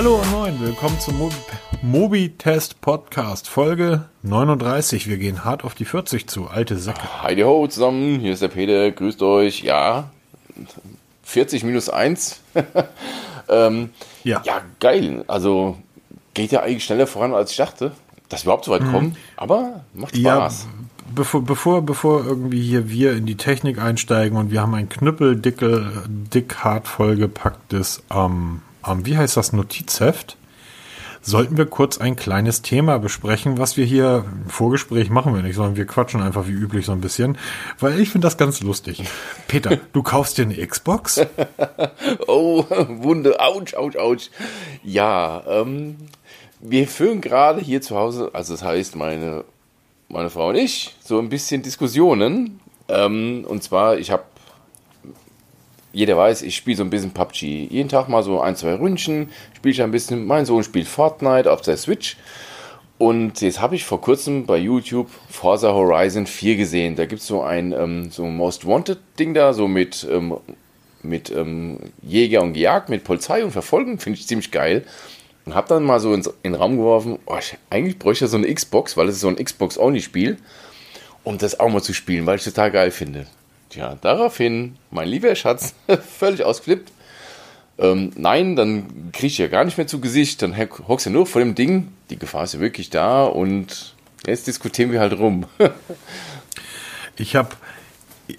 Hallo und moin, willkommen zum Mo Mobitest Podcast, Folge 39. Wir gehen hart auf die 40 zu, alte Säcke. Heidi ho zusammen, hier ist der Peter, grüßt euch. Ja, 40 minus 1. ähm, ja. ja, geil. Also geht ja eigentlich schneller voran, als ich dachte, dass wir überhaupt so weit mhm. kommen. Aber macht Spaß. Ja, bevor, bevor, bevor irgendwie hier wir in die Technik einsteigen und wir haben ein knüppeldicke, dick hart vollgepacktes, ähm, ähm, wie heißt das, Notizheft, sollten wir kurz ein kleines Thema besprechen, was wir hier im Vorgespräch machen wir nicht, sondern wir quatschen einfach wie üblich so ein bisschen, weil ich finde das ganz lustig. Peter, du kaufst dir eine Xbox? oh, Wunde, ouch, ouch, ouch. Ja, ähm, wir führen gerade hier zu Hause, also das heißt meine meine Frau und ich, so ein bisschen Diskussionen. Ähm, und zwar, ich habe, jeder weiß, ich spiele so ein bisschen PUBG. Jeden Tag mal so ein, zwei Ründchen, spiele ich ein bisschen. Mein Sohn spielt Fortnite auf der Switch. Und jetzt habe ich vor kurzem bei YouTube Forza Horizon 4 gesehen. Da gibt es so ein ähm, so Most Wanted Ding da, so mit, ähm, mit ähm, Jäger und Gejagt, mit Polizei und Verfolgen. Finde ich ziemlich geil. Und habe dann mal so ins, in den Raum geworfen, oh, ich, eigentlich bräuchte ich so eine Xbox, weil es ist so ein Xbox-Only-Spiel, um das auch mal zu spielen, weil ich das total geil finde. Tja, daraufhin, mein lieber Schatz, völlig ausflippt. Ähm, nein, dann kriege ich ja gar nicht mehr zu Gesicht, dann hockst du nur vor dem Ding, die Gefahr ist ja wirklich da und jetzt diskutieren wir halt rum. ich habe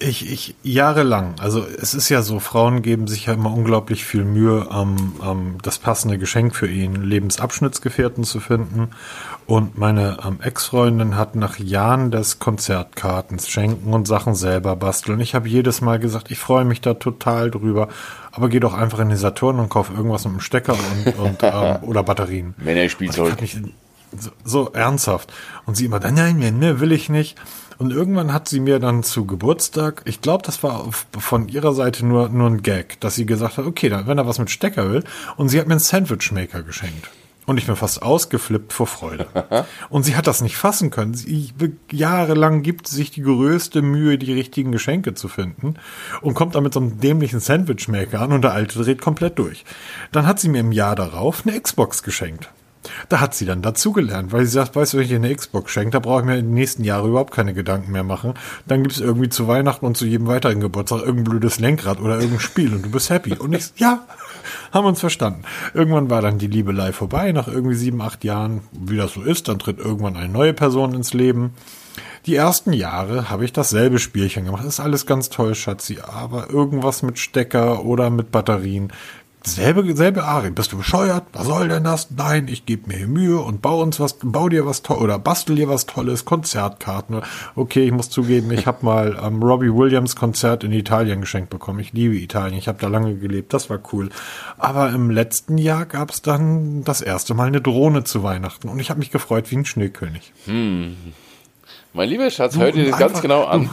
ich, ich, jahrelang, also es ist ja so, Frauen geben sich ja immer unglaublich viel Mühe, ähm, ähm, das passende Geschenk für ihren Lebensabschnittsgefährten zu finden. Und meine ähm, Ex-Freundin hat nach Jahren des Konzertkartens schenken und Sachen selber basteln. Ich habe jedes Mal gesagt, ich freue mich da total drüber. Aber geh doch einfach in den Saturn und kauf irgendwas mit einem Stecker und, und ähm, oder Batterien. Männerspielzeug. So, so ernsthaft. Und sie immer, nein, nein, ne, will ich nicht. Und irgendwann hat sie mir dann zu Geburtstag, ich glaube, das war von ihrer Seite nur, nur ein Gag, dass sie gesagt hat, okay, dann, wenn er was mit Stecker will. Und sie hat mir einen Sandwichmaker geschenkt. Und ich bin fast ausgeflippt vor Freude. Und sie hat das nicht fassen können. Sie, jahrelang gibt sich die größte Mühe, die richtigen Geschenke zu finden. Und kommt dann mit so einem dämlichen Sandwichmaker an und der alte dreht komplett durch. Dann hat sie mir im Jahr darauf eine Xbox geschenkt. Da hat sie dann dazugelernt, weil sie sagt, weißt du, wenn ich ihr eine Xbox schenke, da brauche ich mir in den nächsten Jahren überhaupt keine Gedanken mehr machen. Dann gibt es irgendwie zu Weihnachten und zu jedem weiteren Geburtstag irgendein blödes Lenkrad oder irgendein Spiel und du bist happy. Und ich, ja, haben uns verstanden. Irgendwann war dann die Liebelei vorbei, nach irgendwie sieben, acht Jahren, wie das so ist, dann tritt irgendwann eine neue Person ins Leben. Die ersten Jahre habe ich dasselbe Spielchen gemacht. Ist alles ganz toll, Schatzi, aber irgendwas mit Stecker oder mit Batterien, selbe, selbe Ari. Bist du bescheuert? Was soll denn das? Nein, ich gebe mir hier Mühe und bau uns was, bau dir was toll oder bastel dir was Tolles, Konzertkarten. Okay, ich muss zugeben, ich habe mal ähm, Robbie Williams Konzert in Italien geschenkt bekommen. Ich liebe Italien, ich habe da lange gelebt, das war cool. Aber im letzten Jahr gab es dann das erste Mal eine Drohne zu Weihnachten und ich habe mich gefreut wie ein Schneekönig. Hm. Mein lieber Schatz, hört ihr das ganz genau an.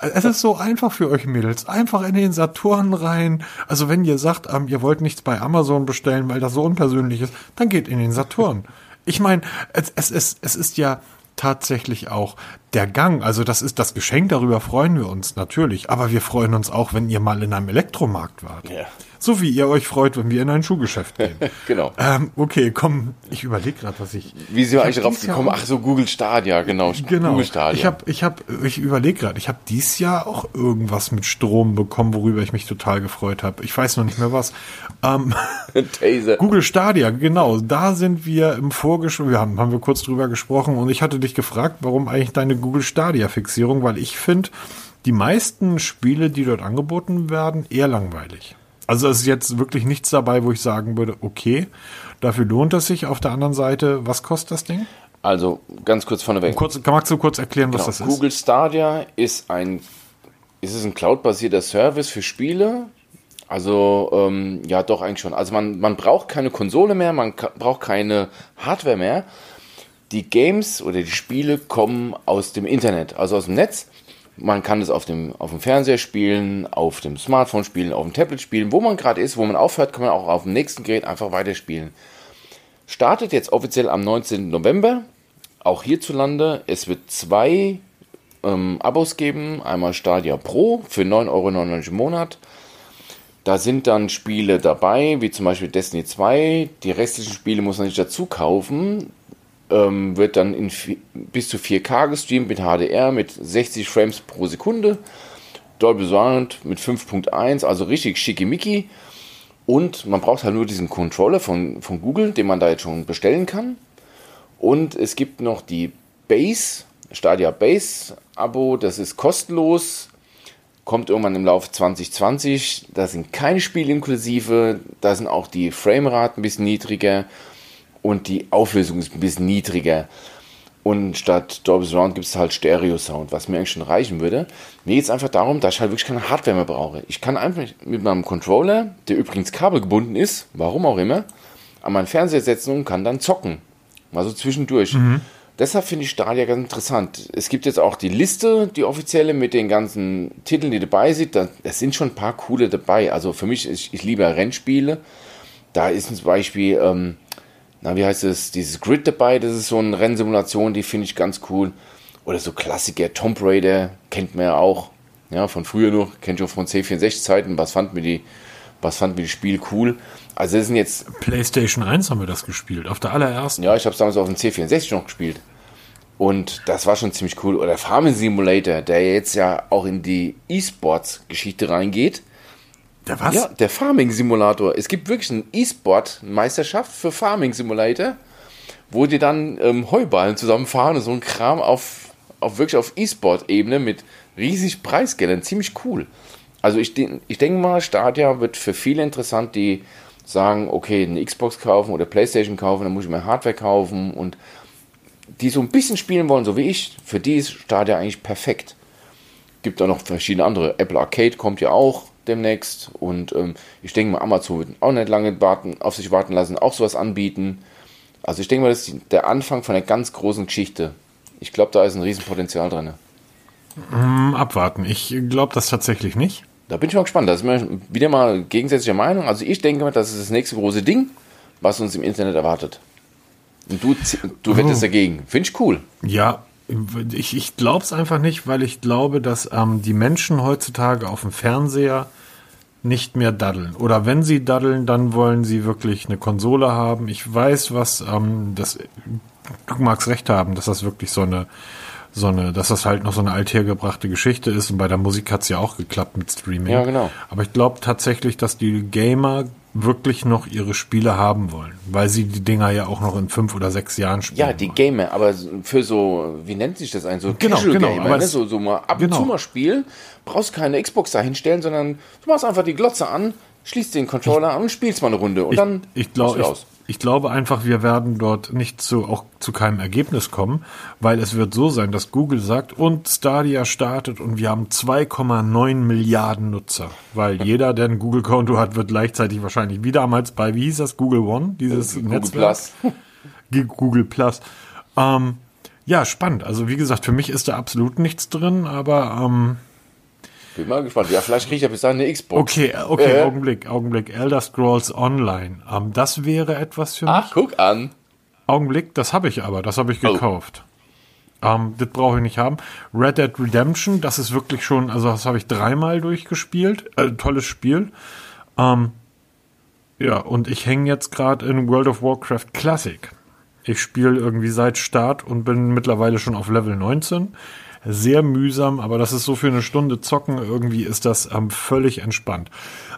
Es ist so einfach für euch Mädels. Einfach in den Saturn rein. Also wenn ihr sagt, ähm, ihr wollt nichts bei Amazon bestellen, weil das so unpersönlich ist, dann geht in den Saturn. Ich meine, es, es, es, es ist ja tatsächlich auch der Gang. Also das ist das Geschenk, darüber freuen wir uns natürlich. Aber wir freuen uns auch, wenn ihr mal in einem Elektromarkt wart. Ja. So wie ihr euch freut, wenn wir in ein Schuhgeschäft gehen. genau. Ähm, okay, komm, ich überlege gerade, was ich. Wie sind wir eigentlich drauf gekommen? Ach so, Google Stadia, genau. Genau. Google Stadia. Ich habe, ich habe, ich überlege gerade, ich habe dieses Jahr auch irgendwas mit Strom bekommen, worüber ich mich total gefreut habe. Ich weiß noch nicht mehr was. Ähm. Google Stadia, genau. Da sind wir im Vorgespräch, wir haben, haben wir kurz drüber gesprochen und ich hatte dich gefragt, warum eigentlich deine Google Stadia Fixierung, weil ich finde, die meisten Spiele, die dort angeboten werden, eher langweilig. Also es ist jetzt wirklich nichts dabei, wo ich sagen würde, okay, dafür lohnt es sich. Auf der anderen Seite, was kostet das Ding? Also ganz kurz vorneweg. Kurz, magst du kurz erklären, was genau. das ist? Google Stadia ist ein, ist es ein cloud-basierter Service für Spiele. Also ähm, ja, doch eigentlich schon. Also man, man braucht keine Konsole mehr, man braucht keine Hardware mehr. Die Games oder die Spiele kommen aus dem Internet, also aus dem Netz. Man kann es auf dem, auf dem Fernseher spielen, auf dem Smartphone spielen, auf dem Tablet spielen. Wo man gerade ist, wo man aufhört, kann man auch auf dem nächsten Gerät einfach weiterspielen. Startet jetzt offiziell am 19. November, auch hierzulande. Es wird zwei ähm, Abos geben. Einmal Stadia Pro für 9,99 Euro im Monat. Da sind dann Spiele dabei, wie zum Beispiel Destiny 2. Die restlichen Spiele muss man nicht dazu kaufen. Ähm, wird dann in bis zu 4K gestreamt mit HDR mit 60 Frames pro Sekunde. Dolby Surround mit 5.1, also richtig schickimicki. Und man braucht halt nur diesen Controller von, von Google, den man da jetzt schon bestellen kann. Und es gibt noch die Base, Stadia Base Abo, das ist kostenlos, kommt irgendwann im Laufe 2020. Da sind keine Spiele inklusive, da sind auch die Framerate ein bisschen niedriger und die Auflösung ist ein bisschen niedriger. Und statt Dolby Surround gibt es halt Stereo Sound, was mir eigentlich schon reichen würde. Mir geht es einfach darum, dass ich halt wirklich keine Hardware mehr brauche. Ich kann einfach mit meinem Controller, der übrigens kabelgebunden ist, warum auch immer, an meinen Fernseher setzen und kann dann zocken. Mal so zwischendurch. Mhm. Deshalb finde ich Stadia ganz interessant. Es gibt jetzt auch die Liste, die offizielle mit den ganzen Titeln, die dabei sind. Da, es sind schon ein paar coole dabei. Also für mich, ich, ich liebe Rennspiele. Da ist zum Beispiel ähm, na, wie heißt es, dieses Grid dabei, das ist so eine Rennsimulation, die finde ich ganz cool. Oder so Klassiker, Tomb Raider, kennt man ja auch, ja, von früher noch, kennt schon von C64-Zeiten, was fand mir die, was fand mir die Spiel cool. Also das sind jetzt... PlayStation 1 haben wir das gespielt, auf der allerersten. Ja, ich habe es damals auf dem C64 noch gespielt. Und das war schon ziemlich cool. Oder Farming Simulator, der jetzt ja auch in die E-Sports-Geschichte reingeht. Der was? Ja, der Farming Simulator. Es gibt wirklich eine E-Sport-Meisterschaft für Farming Simulator, wo die dann ähm, Heuballen zusammenfahren und so ein Kram auf, auf wirklich auf E-Sport-Ebene mit riesig Preisgeldern. Ziemlich cool. Also ich, ich denke mal, Stadia wird für viele interessant, die sagen, okay, eine Xbox kaufen oder Playstation kaufen, dann muss ich mir Hardware kaufen und die so ein bisschen spielen wollen, so wie ich, für die ist Stadia eigentlich perfekt. Gibt auch noch verschiedene andere. Apple Arcade kommt ja auch demnächst. Und ähm, ich denke mal, Amazon wird auch nicht lange warten, auf sich warten lassen, auch sowas anbieten. Also ich denke mal, das ist der Anfang von einer ganz großen Geschichte. Ich glaube, da ist ein Riesenpotenzial drin. Mm, abwarten. Ich glaube das tatsächlich nicht. Da bin ich mal gespannt. Das ist mir wieder mal gegensätzliche Meinung. Also ich denke mal, das ist das nächste große Ding, was uns im Internet erwartet. Und du, du wettest oh. dagegen. Finde ich cool. Ja, ich, ich glaube es einfach nicht, weil ich glaube, dass ähm, die Menschen heutzutage auf dem Fernseher nicht mehr daddeln. Oder wenn sie daddeln, dann wollen sie wirklich eine Konsole haben. Ich weiß, was ähm, das. Du magst recht haben, dass das wirklich so eine so eine, dass das halt noch so eine althergebrachte Geschichte ist und bei der Musik hat's ja auch geklappt mit Streaming. Ja, genau. Aber ich glaube tatsächlich, dass die Gamer wirklich noch ihre Spiele haben wollen, weil sie die Dinger ja auch noch in fünf oder sechs Jahren spielen. Ja, die Gamer, aber für so, wie nennt sich das eigentlich, so genau, Casual genau, Gamer, ne? so, so mal ab genau. und zu mal spielen, brauchst keine Xbox da hinstellen, sondern du machst einfach die Glotze an, schließt den Controller ich, an und spielst mal eine Runde und ich, dann ich glaube ich, ich glaube einfach, wir werden dort nicht zu, auch zu keinem Ergebnis kommen, weil es wird so sein, dass Google sagt, und Stadia startet und wir haben 2,9 Milliarden Nutzer. Weil jeder, der ein Google-Konto hat, wird gleichzeitig wahrscheinlich wie damals bei, wie hieß das, Google One, dieses Google Netzwerk? Plus. Google Plus. Ähm, ja, spannend. Also wie gesagt, für mich ist da absolut nichts drin, aber ähm, bin mal gespannt. Ja, vielleicht kriege ich ja bis dahin eine Xbox. Okay, okay, äh. Augenblick, Augenblick. Elder Scrolls Online. Ähm, das wäre etwas für mich. Ach, guck an. Augenblick, das habe ich aber, das habe ich oh. gekauft. Oh. Ähm, das brauche ich nicht haben. Red Dead Redemption, das ist wirklich schon, also das habe ich dreimal durchgespielt. Äh, tolles Spiel. Ähm, ja, und ich hänge jetzt gerade in World of Warcraft Classic. Ich spiele irgendwie seit Start und bin mittlerweile schon auf Level 19 sehr mühsam, aber das ist so für eine Stunde zocken, irgendwie ist das ähm, völlig entspannt.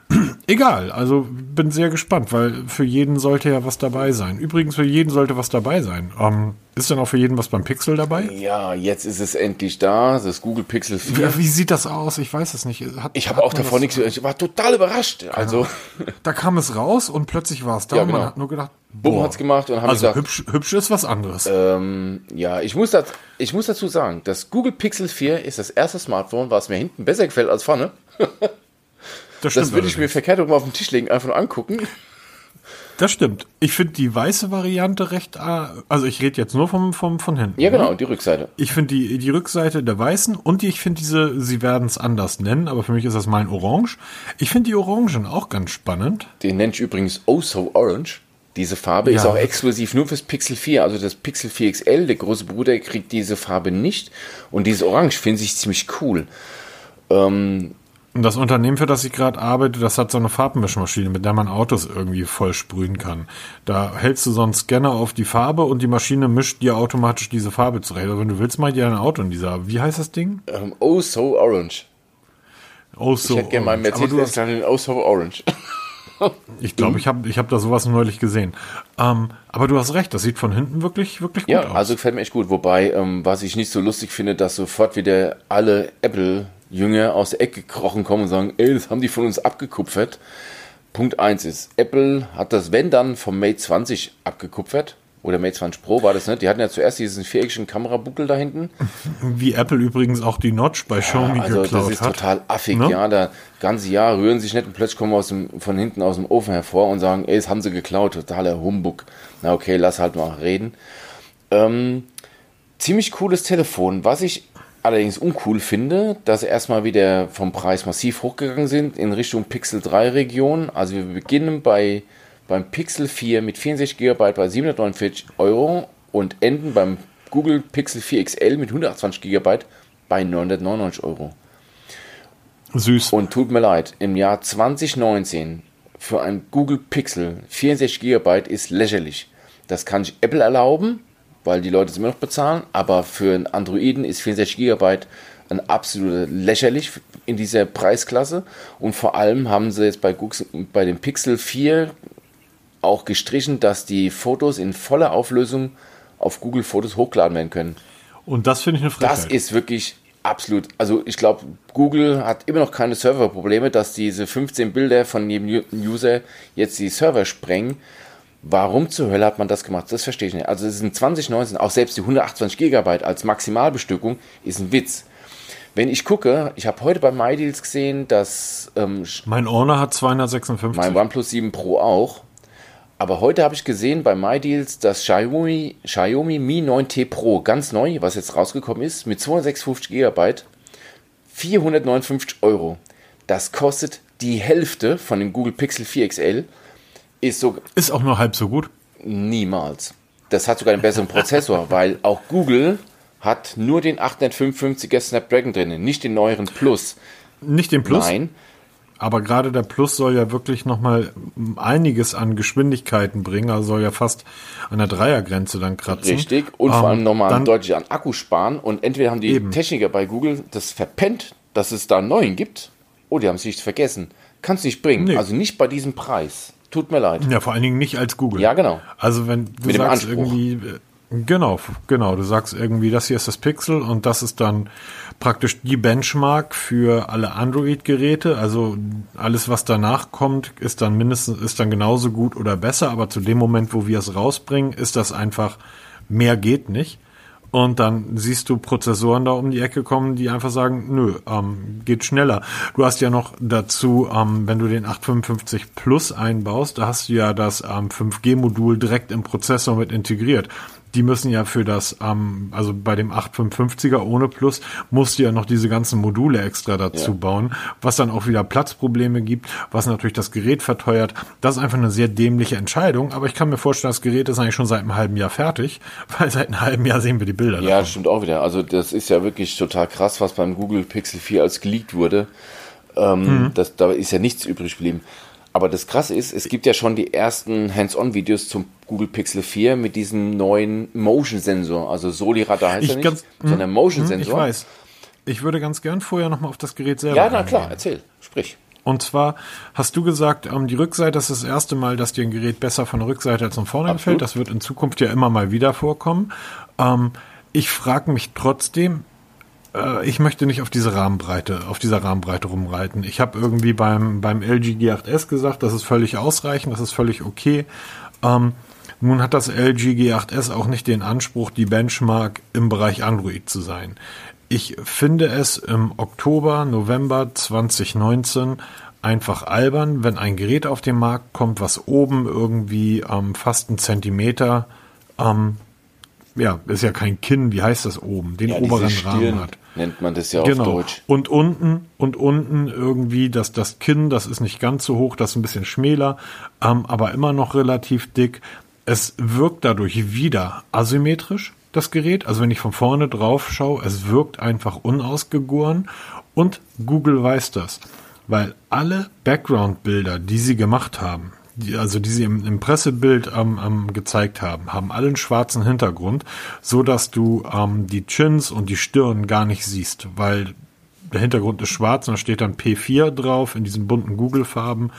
Egal, also bin sehr gespannt, weil für jeden sollte ja was dabei sein. Übrigens, für jeden sollte was dabei sein. Ähm, ist denn auch für jeden was beim Pixel dabei? Ja, jetzt ist es endlich da, das Google Pixel 4. Ja, wie sieht das aus? Ich weiß es nicht. Hat, ich habe auch davon nichts, ich war total überrascht. Also Da kam es raus und plötzlich war es da. Ja, genau. Man hat nur gedacht, Bumm hat's gemacht und haben also gesagt, hübsch, hübsch ist was anderes. Ähm, ja, ich muss, das, ich muss dazu sagen, das Google Pixel 4 ist das erste Smartphone, was mir hinten besser gefällt als vorne. Das, das würde ich mir verkehrt rum auf den Tisch legen, einfach nur angucken. Das stimmt. Ich finde die weiße Variante recht, äh, also ich rede jetzt nur vom, vom, von hinten. Ja, genau, ne? die Rückseite. Ich finde die, die Rückseite der weißen und die, ich finde diese, sie werden es anders nennen, aber für mich ist das mein Orange. Ich finde die Orangen auch ganz spannend. Den nenne ich übrigens Oh So Orange. Diese Farbe ja. ist auch exklusiv nur fürs Pixel 4. Also das Pixel 4 XL, der große Bruder, kriegt diese Farbe nicht. Und dieses Orange finde ich ziemlich cool. Ähm, das Unternehmen, für das ich gerade arbeite, das hat so eine Farbmischmaschine, mit der man Autos irgendwie voll sprühen kann. Da hältst du so einen Scanner auf die Farbe und die Maschine mischt dir automatisch diese Farbe zurecht. Also wenn du willst, mal dir ein Auto in dieser, wie heißt das Ding? Ähm, oh, so orange. Oh, so ich hätte gerne meinen Mercedes dann in Oh, so orange. ich glaube, ich habe ich hab da sowas neulich gesehen. Ähm, aber du hast recht, das sieht von hinten wirklich, wirklich gut ja, aus. Ja, also gefällt mir echt gut. Wobei, ähm, was ich nicht so lustig finde, dass sofort wieder alle Apple Jünger aus der Ecke gekrochen kommen und sagen, ey, das haben die von uns abgekupfert. Punkt 1 ist, Apple hat das, wenn dann, vom Mate 20 abgekupfert. Oder Mate 20 Pro war das nicht. Die hatten ja zuerst diesen viereckigen Kamerabuckel da hinten. Wie Apple übrigens auch die Notch bei Xiaomi ja, also geklaut das ist hat. total affig, Ne? ja. Da ganze Jahr rühren sich nicht und plötzlich kommen aus dem, von hinten aus dem Ofen hervor und sagen, ey, das haben sie geklaut. Totaler Humbug. Na okay, lass halt mal reden. Ähm, ziemlich cooles Telefon. Was ich allerdings uncool finde, dass erstmal wieder vom Preis massiv hochgegangen sind in Richtung Pixel 3 Region. Also wir beginnen bei beim Pixel 4 mit 64 GB bei 749 Euro und enden beim Google Pixel 4 XL mit 128 GB bei 999 Euro. Süß. Und tut mir leid, im Jahr 2019 für ein Google Pixel 64 GB ist lächerlich. Das kann sich Apple erlauben, weil die Leute es immer noch bezahlen, aber für einen Androiden ist 64 GB ein absoluter lächerlich in dieser Preisklasse. Und vor allem haben sie jetzt bei, Google, bei dem Pixel 4 auch gestrichen, dass die Fotos in voller Auflösung auf Google Fotos hochgeladen werden können. Und das finde ich eine Frechheit. Das ist wirklich absolut. Also ich glaube, Google hat immer noch keine Serverprobleme, dass diese 15 Bilder von jedem User jetzt die Server sprengen. Warum zur Hölle hat man das gemacht? Das verstehe ich nicht. Also es sind 2019, auch selbst die 128 GB als Maximalbestückung ist ein Witz. Wenn ich gucke, ich habe heute bei MyDeals gesehen, dass ähm, mein Honor hat 256. mein OnePlus 7 Pro auch. Aber heute habe ich gesehen bei MyDeals, dass Xiaomi, Xiaomi Mi 9T Pro, ganz neu, was jetzt rausgekommen ist, mit 256 GB, 459 Euro. Das kostet die Hälfte von dem Google Pixel 4 XL. Ist, so, Ist auch nur halb so gut. niemals. Das hat sogar einen besseren Prozessor, weil auch Google hat nur den 855er Snapdragon drin, nicht den neueren Plus. Nicht den Plus, Nein, aber gerade der Plus soll ja wirklich nochmal einiges an Geschwindigkeiten bringen. Also soll ja fast an der Dreiergrenze dann kratzen. Richtig. Und Ähm, vor allem nochmal dann- deutlich an Akku sparen. Und entweder haben die Eben. Techniker bei Google das verpennt, dass es da einen neuen gibt, oder die haben es nicht vergessen. Kannst nicht bringen. Nee. Also nicht bei diesem Preis. Tut mir leid. Ja, vor allen Dingen nicht als Google. Ja, genau. Also wenn du Mit sagst irgendwie, äh, genau, genau, du sagst irgendwie, das hier ist das Pixel und das ist dann praktisch die Benchmark für alle Android-Geräte. Also alles, was danach kommt, ist dann mindestens, ist dann genauso gut oder besser, aber zu dem Moment, wo wir es rausbringen, ist das einfach, mehr geht nicht. Und dann siehst du Prozessoren da um die Ecke kommen, die einfach sagen, nö, ähm, geht schneller. Du hast ja noch dazu, ähm, wenn du den 855 Plus einbaust, da hast du ja das ähm, 5G-Modul direkt im Prozessor mit integriert. Die müssen ja für das, ähm, also bei dem 855er ohne Plus, musst du ja noch diese ganzen Module extra dazu Ja. bauen, was dann auch wieder Platzprobleme gibt, was natürlich das Gerät verteuert. Das ist einfach eine sehr dämliche Entscheidung, aber ich kann mir vorstellen, das Gerät ist eigentlich schon seit einem halben Jahr fertig, weil seit einem halben Jahr sehen wir die Bilder. Ja, das stimmt auch wieder. Also das ist ja wirklich total krass, was beim Google Pixel 4 als geleakt wurde. Ähm, das, da ist ja nichts übrig geblieben. Aber das Krasse ist, es gibt ja schon die ersten Hands-on-Videos zum Google Pixel 4 mit diesem neuen Motion-Sensor. Also Soli-Radar heißt Ich er nicht, ganz- sondern Ich Motion-Sensor. weiß. Ich würde ganz gern vorher nochmal auf das Gerät selber Ja, na klar, erzähl, sprich. Und zwar hast du gesagt, ähm, die Rückseite das ist das erste Mal, dass dir ein Gerät besser von der Rückseite als von vorne Absolut. Das wird in Zukunft ja immer mal wieder vorkommen. Ähm, ich frage mich trotzdem, äh, ich möchte nicht auf diese Rahmenbreite, auf dieser Rahmenbreite rumreiten. Ich habe irgendwie beim, beim LG G8S gesagt, das ist völlig ausreichend, das ist völlig okay. Ähm, nun hat das LG G8S auch nicht den Anspruch, die Benchmark im Bereich Android zu sein. Ich finde es im Oktober, November 2019 einfach albern, wenn ein Gerät auf den Markt kommt, was oben irgendwie ähm, fast einen Zentimeter, ähm, ja, ist ja kein Kinn, wie heißt das oben, den Ja, oberen Rahmen hat. nennt man das ja Genau. auf Deutsch. Und unten, und unten irgendwie das, das Kinn, das ist nicht ganz so hoch, das ist ein bisschen schmäler, ähm, aber immer noch relativ dick. Es wirkt dadurch wieder asymmetrisch, das Gerät. Also wenn ich von vorne drauf schaue, es wirkt einfach unausgegoren und Google weiß das. weil alle Background-Bilder, die sie gemacht haben, die, also die sie im, im Pressebild ähm, ähm, gezeigt haben, haben alle einen schwarzen Hintergrund, so dass du ähm, die Chins und die Stirn gar nicht siehst, weil der Hintergrund ist schwarz und da steht dann P4 drauf in diesen bunten Google-Farben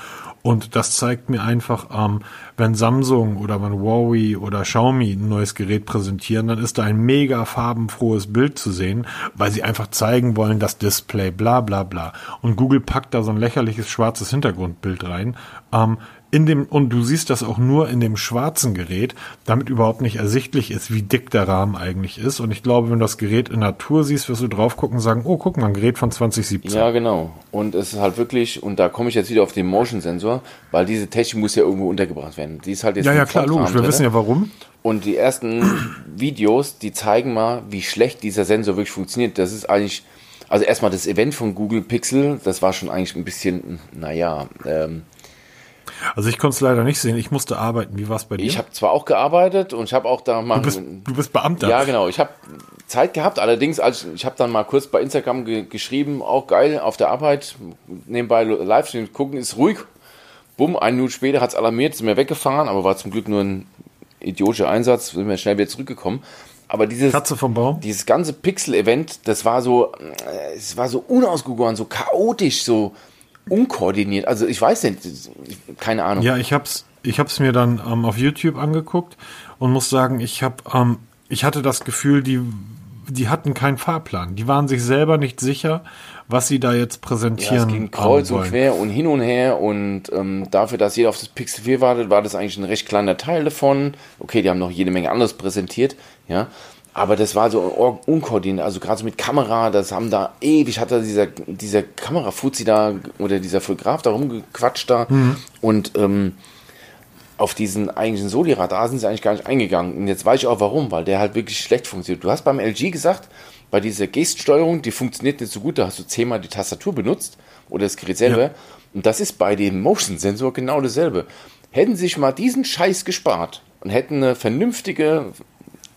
und das zeigt mir einfach, ähm, wenn Samsung oder wenn Huawei oder Xiaomi ein neues Gerät präsentieren, dann ist da ein mega farbenfrohes Bild zu sehen, weil sie einfach zeigen wollen, das Display, bla bla bla. Und Google packt da so ein lächerliches schwarzes Hintergrundbild rein. Ähm, in dem, und du siehst das auch nur in dem schwarzen Gerät, damit überhaupt nicht ersichtlich ist, wie dick der Rahmen eigentlich ist. Und ich glaube, wenn du das Gerät in Natur siehst, wirst du drauf gucken und sagen, oh, guck mal, ein Gerät von 2017. Ja, genau. Und es ist halt wirklich, und da komme ich jetzt wieder auf den Motion-Sensor, weil diese Technik muss ja irgendwo untergebracht werden. Die ist halt jetzt ja, ja, klar, logisch. Wir wissen ja warum. Und die ersten Videos, die zeigen mal, wie schlecht dieser Sensor wirklich funktioniert. Das ist eigentlich, also erstmal das Event von Google Pixel, das war schon eigentlich ein bisschen, naja, ähm, also ich konnte es leider nicht sehen. Ich musste arbeiten. Wie war es bei dir? Ich habe zwar auch gearbeitet und ich habe auch da mal. Du bist, du bist Beamter. Ja, genau. Ich habe Zeit gehabt. Allerdings, als ich, ich habe dann mal kurz bei Instagram ge geschrieben, auch geil auf der Arbeit nebenbei Livestream gucken ist ruhig. Bumm, eine Minute später hat es alarmiert, ist mir weggefahren, aber war zum Glück nur ein idiotischer Einsatz, sind wir schnell wieder zurückgekommen. Aber dieses, Katze vom Baum. dieses ganze Pixel-Event, das war so, äh, es war so unausgegoren, so chaotisch, so, unkoordiniert. Also ich weiß nicht, keine Ahnung. Ja, ich hab's, ich hab's mir dann ähm, auf YouTube angeguckt und muss sagen, ich hab, ähm, ich hatte das Gefühl, die, die hatten keinen Fahrplan. Die waren sich selber nicht sicher, was sie da jetzt präsentieren. Ja, es ging kreuz und quer und hin und her und ähm, dafür, dass jeder auf das Pixel 4 wartet, war das eigentlich ein recht kleiner Teil davon. Okay, die haben noch jede Menge anderes präsentiert, ja. Aber das war so unkoordiniert, also gerade so mit Kamera, das haben da ewig, hat da dieser, dieser Kamerafuzzi da oder dieser Fotograf da rumgequatscht da mhm. und ähm, auf diesen eigentlichen Soli-Radar sind sie eigentlich gar nicht eingegangen. Und jetzt weiß ich auch warum, weil der halt wirklich schlecht funktioniert. Du hast beim LG gesagt, bei dieser Geststeuerung, die funktioniert nicht so gut, da hast du zehnmal die Tastatur benutzt oder das Gerät selber. Ja. Und das ist bei dem Motion-Sensor genau dasselbe. Hätten sich mal diesen Scheiß gespart und hätten eine vernünftige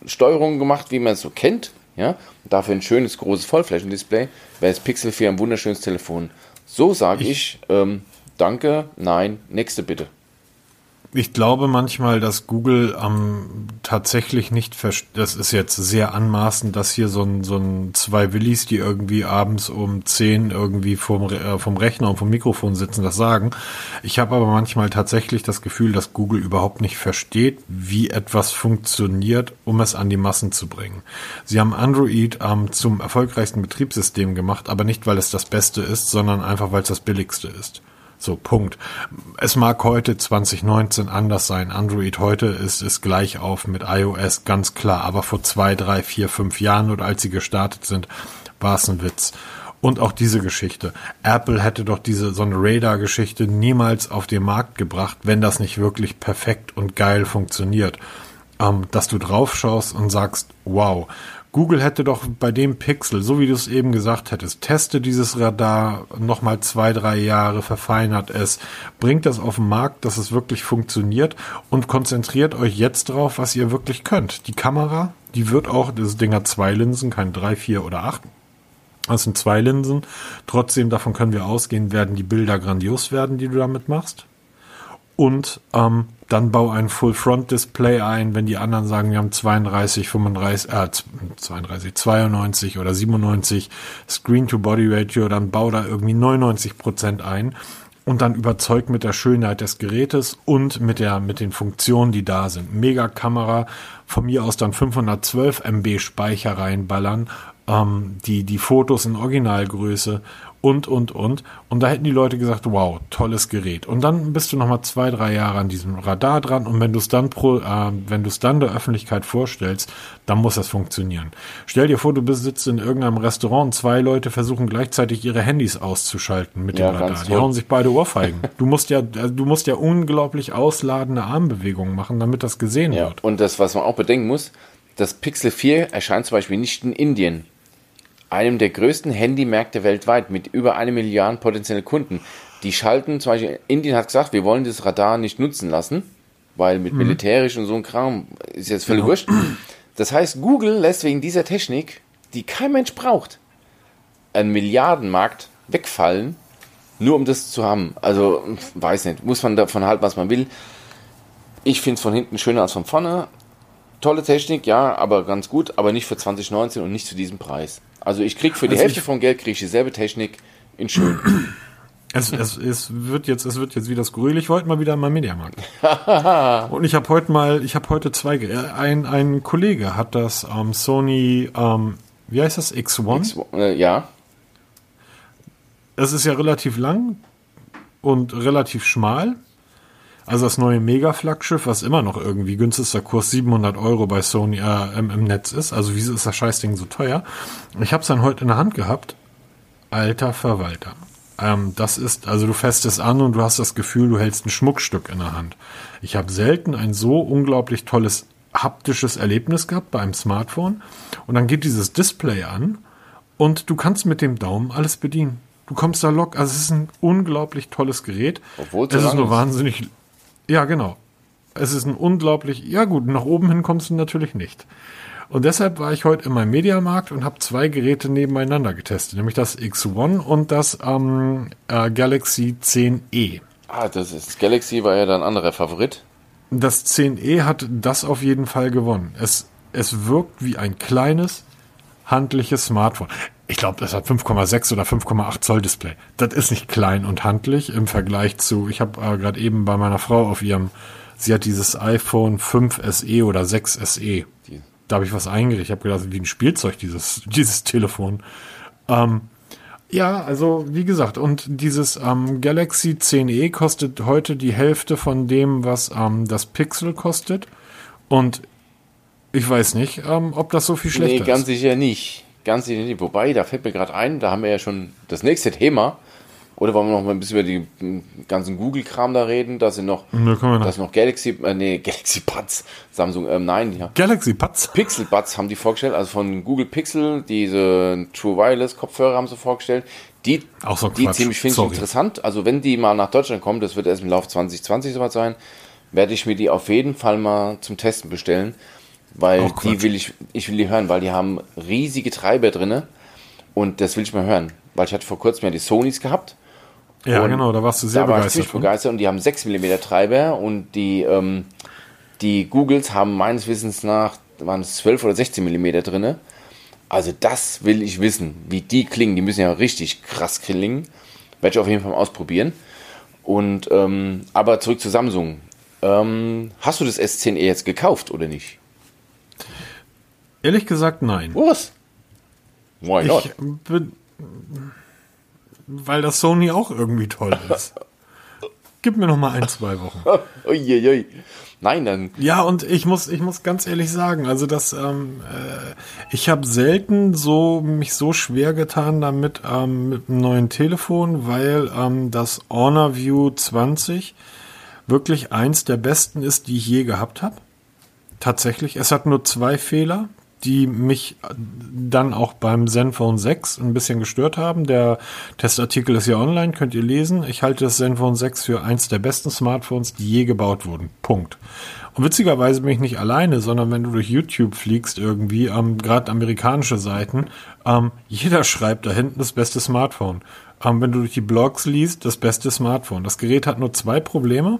Steuerung gemacht, wie man es so kennt. Ja? dafür ein schönes, großes Vollflächendisplay. Wäre das Pixel 4 ein wunderschönes Telefon. So sage ich, ich ähm, danke, nein, nächste bitte ich glaube manchmal, dass Google ähm, tatsächlich nicht, das ist jetzt sehr anmaßend, dass hier so ein, so ein zwei Willis, die irgendwie abends um zehn irgendwie vom, äh, vom Rechner und vom Mikrofon sitzen, das sagen. Ich habe aber manchmal tatsächlich das Gefühl, dass Google überhaupt nicht versteht, wie etwas funktioniert, um es an die Massen zu bringen. Sie haben Android ähm, zum erfolgreichsten Betriebssystem gemacht, aber nicht, weil es das Beste ist, sondern einfach, weil es das billigste ist. So, Punkt. Es mag heute 2019 anders sein. Android heute ist es gleich auf mit iOS, ganz klar. Aber vor zwei, drei, vier, fünf Jahren oder als sie gestartet sind, war es ein Witz. Und auch diese Geschichte. Apple hätte doch diese, so eine Radar-Geschichte niemals auf den Markt gebracht, wenn das nicht wirklich perfekt und geil funktioniert. Ähm, dass du drauf schaust und sagst, wow, Google hätte doch bei dem Pixel, so wie du es eben gesagt hättest, teste dieses Radar nochmal zwei, drei Jahre, verfeinert es, bringt das auf den Markt, dass es wirklich funktioniert und konzentriert euch jetzt drauf, was ihr wirklich könnt. Die Kamera, die wird auch, das Ding hat zwei Linsen, kein drei, vier oder acht. Das sind zwei Linsen. Trotzdem, davon können wir ausgehen, werden die Bilder grandios werden, die du damit machst. Und ähm, dann bau ein Full-Front-Display ein, wenn die anderen sagen, wir haben 32, 35, äh, 32, 92 oder 97 Screen-to-Body-Ratio, dann bau da irgendwie 99 Prozent ein und dann überzeugt mit der Schönheit des Gerätes und mit der, mit den Funktionen, die da sind. Mega Kamera, von mir aus dann 512 MB Speicher reinballern, ähm, die, die Fotos in Originalgröße und, und, und. Und da hätten die Leute gesagt, wow, tolles Gerät. Und dann bist du nochmal zwei, drei Jahre an diesem Radar dran und wenn du es dann pro, äh, wenn du es dann der Öffentlichkeit vorstellst, dann muss das funktionieren. Stell dir vor, du sitzt in irgendeinem Restaurant und zwei Leute versuchen gleichzeitig ihre Handys auszuschalten mit ja, dem Radar. Die hauen sich beide Ohrfeigen. du musst ja, also du musst ja unglaublich ausladende Armbewegungen machen, damit das gesehen ja, wird. Und das, was man auch bedenken muss, das Pixel 4 erscheint zum Beispiel nicht in Indien einem der größten Handymärkte weltweit mit über eine Milliarde potenzielle Kunden. Die schalten, zum Beispiel Indien hat gesagt, wir wollen das Radar nicht nutzen lassen, weil mit mhm. militärisch und so ein Kram ist jetzt völlig genau. wurscht. Das heißt, Google lässt wegen dieser Technik, die kein Mensch braucht, einen Milliardenmarkt wegfallen, Nur um das zu haben. Also, weiß nicht. Muss man davon halten, was man will. Ich finde es von hinten schöner als von vorne. Tolle Technik, ja, aber ganz gut, aber nicht für 2019 und nicht zu diesem Preis. Also ich krieg für die Also Hälfte vom Geld kriege ich dieselbe Technik in schön. Es, es, es wird jetzt, es wird jetzt wieder skurril. Ich wollte mal wieder in meinen Mediamarkt. Und ich habe heute mal, ich habe heute zwei, Ge- ein, ein Kollege hat das ähm, Sony, ähm, wie heißt das, X1? äh, ja, Es ist ja relativ lang und relativ schmal. Also das neue Mega-Flaggschiff, was immer noch irgendwie günstigster Kurs 700 Euro bei Sony äh, im, im Netz ist. Also wieso ist das Scheißding so teuer? Ich habe es dann heute in der Hand gehabt. Alter Verwalter. Ähm, das ist, also du fässt es an und du hast das Gefühl, du hältst ein Schmuckstück in der Hand. Ich habe selten ein so unglaublich tolles haptisches Erlebnis gehabt bei einem Smartphone. Und dann geht dieses Display an und du kannst mit dem Daumen alles bedienen. Du kommst da lock. Also es ist ein unglaublich tolles Gerät. Obwohl es ist nur wahnsinnig. Ja, genau. Es ist ein unglaublich. Ja gut, nach oben hin kommst du natürlich nicht. Und deshalb war ich heute in meinem Mediamarkt und habe zwei Geräte nebeneinander getestet, nämlich das X1 und das ähm, äh, Galaxy 10e. ah, das ist Galaxy war ja dann anderer Favorit. Das 10e hat das auf jeden Fall gewonnen. Es, es wirkt wie ein kleines, handliches Smartphone. Ich glaube, das hat 5,6 oder 5,8 Zoll Display. Das ist nicht klein und handlich im Vergleich zu, ich habe äh, gerade eben bei meiner Frau auf ihrem, sie hat dieses iPhone 5 SE oder 6 SE. Da habe ich was eingerichtet. Ich habe gedacht, wie ein Spielzeug, dieses, dieses Telefon. Ähm, ja, also wie gesagt, und dieses ähm, Galaxy 10e kostet heute die Hälfte von dem, was ähm, das Pixel kostet. Und ich weiß nicht, ähm, ob das so viel Nee, schlechter ganz ist. sicher nicht. Ganz sicher nicht. Wobei, da fällt mir gerade ein, da haben wir ja schon das nächste Thema. Oder wollen wir noch mal ein bisschen über die ganzen Google-Kram da reden? Da sind noch, da noch. ist noch Galaxy, äh, nee, Galaxy Buds, Samsung, ähm, nein, ja. Galaxy Buds. Pixel Buds haben die vorgestellt, also von Google Pixel, diese True Wireless Kopfhörer haben sie vorgestellt. Die, Auch so die Quatsch. ziemlich finde ich interessant. Also wenn die mal nach Deutschland kommen, das wird erst im Lauf 2020 soweit sein, werde ich mir die auf jeden Fall mal zum Testen bestellen, weil Quatsch. die will ich, ich will die hören, weil die haben riesige Treiber drinne und das will ich mal hören, weil ich hatte vor kurzem ja die Sonys gehabt Ja, genau, da warst du sehr da war ich begeistert. ziemlich von. begeistert und die haben 6 mm Treiber und die, ähm, die Googles haben meines Wissens nach, waren es 12 oder 16 mm drinne. Also das will ich wissen, wie die klingen. Die müssen ja richtig krass klingen. Werde ich auf jeden Fall mal ausprobieren. Und ähm, aber zurück zu Samsung. Ähm, hast du das S10e jetzt gekauft oder nicht? Ehrlich gesagt, nein. Was? Why not? Ich bin, weil das Sony auch irgendwie toll ist. Gib mir noch mal ein, zwei Wochen. Uiuiui. Nein, dann Ja, und ich muss, ich muss ganz ehrlich sagen, also das, ähm, äh, ich habe selten so mich so schwer getan damit ähm, mit einem neuen Telefon, weil ähm, das Honor View 20 wirklich eins der besten ist, die ich je gehabt habe. Tatsächlich, es hat nur zwei Fehler, die mich dann auch beim Zenfone 6 ein bisschen gestört haben. Der Testartikel ist ja online, könnt ihr lesen. Ich halte das Zenfone 6 für eins der besten Smartphones, die je gebaut wurden. Punkt. Und witzigerweise bin ich nicht alleine, sondern wenn du durch YouTube fliegst irgendwie, ähm, gerade amerikanische Seiten, ähm, jeder schreibt da hinten das beste Smartphone. Ähm, wenn du durch die Blogs liest, das beste Smartphone. Das Gerät hat nur zwei Probleme.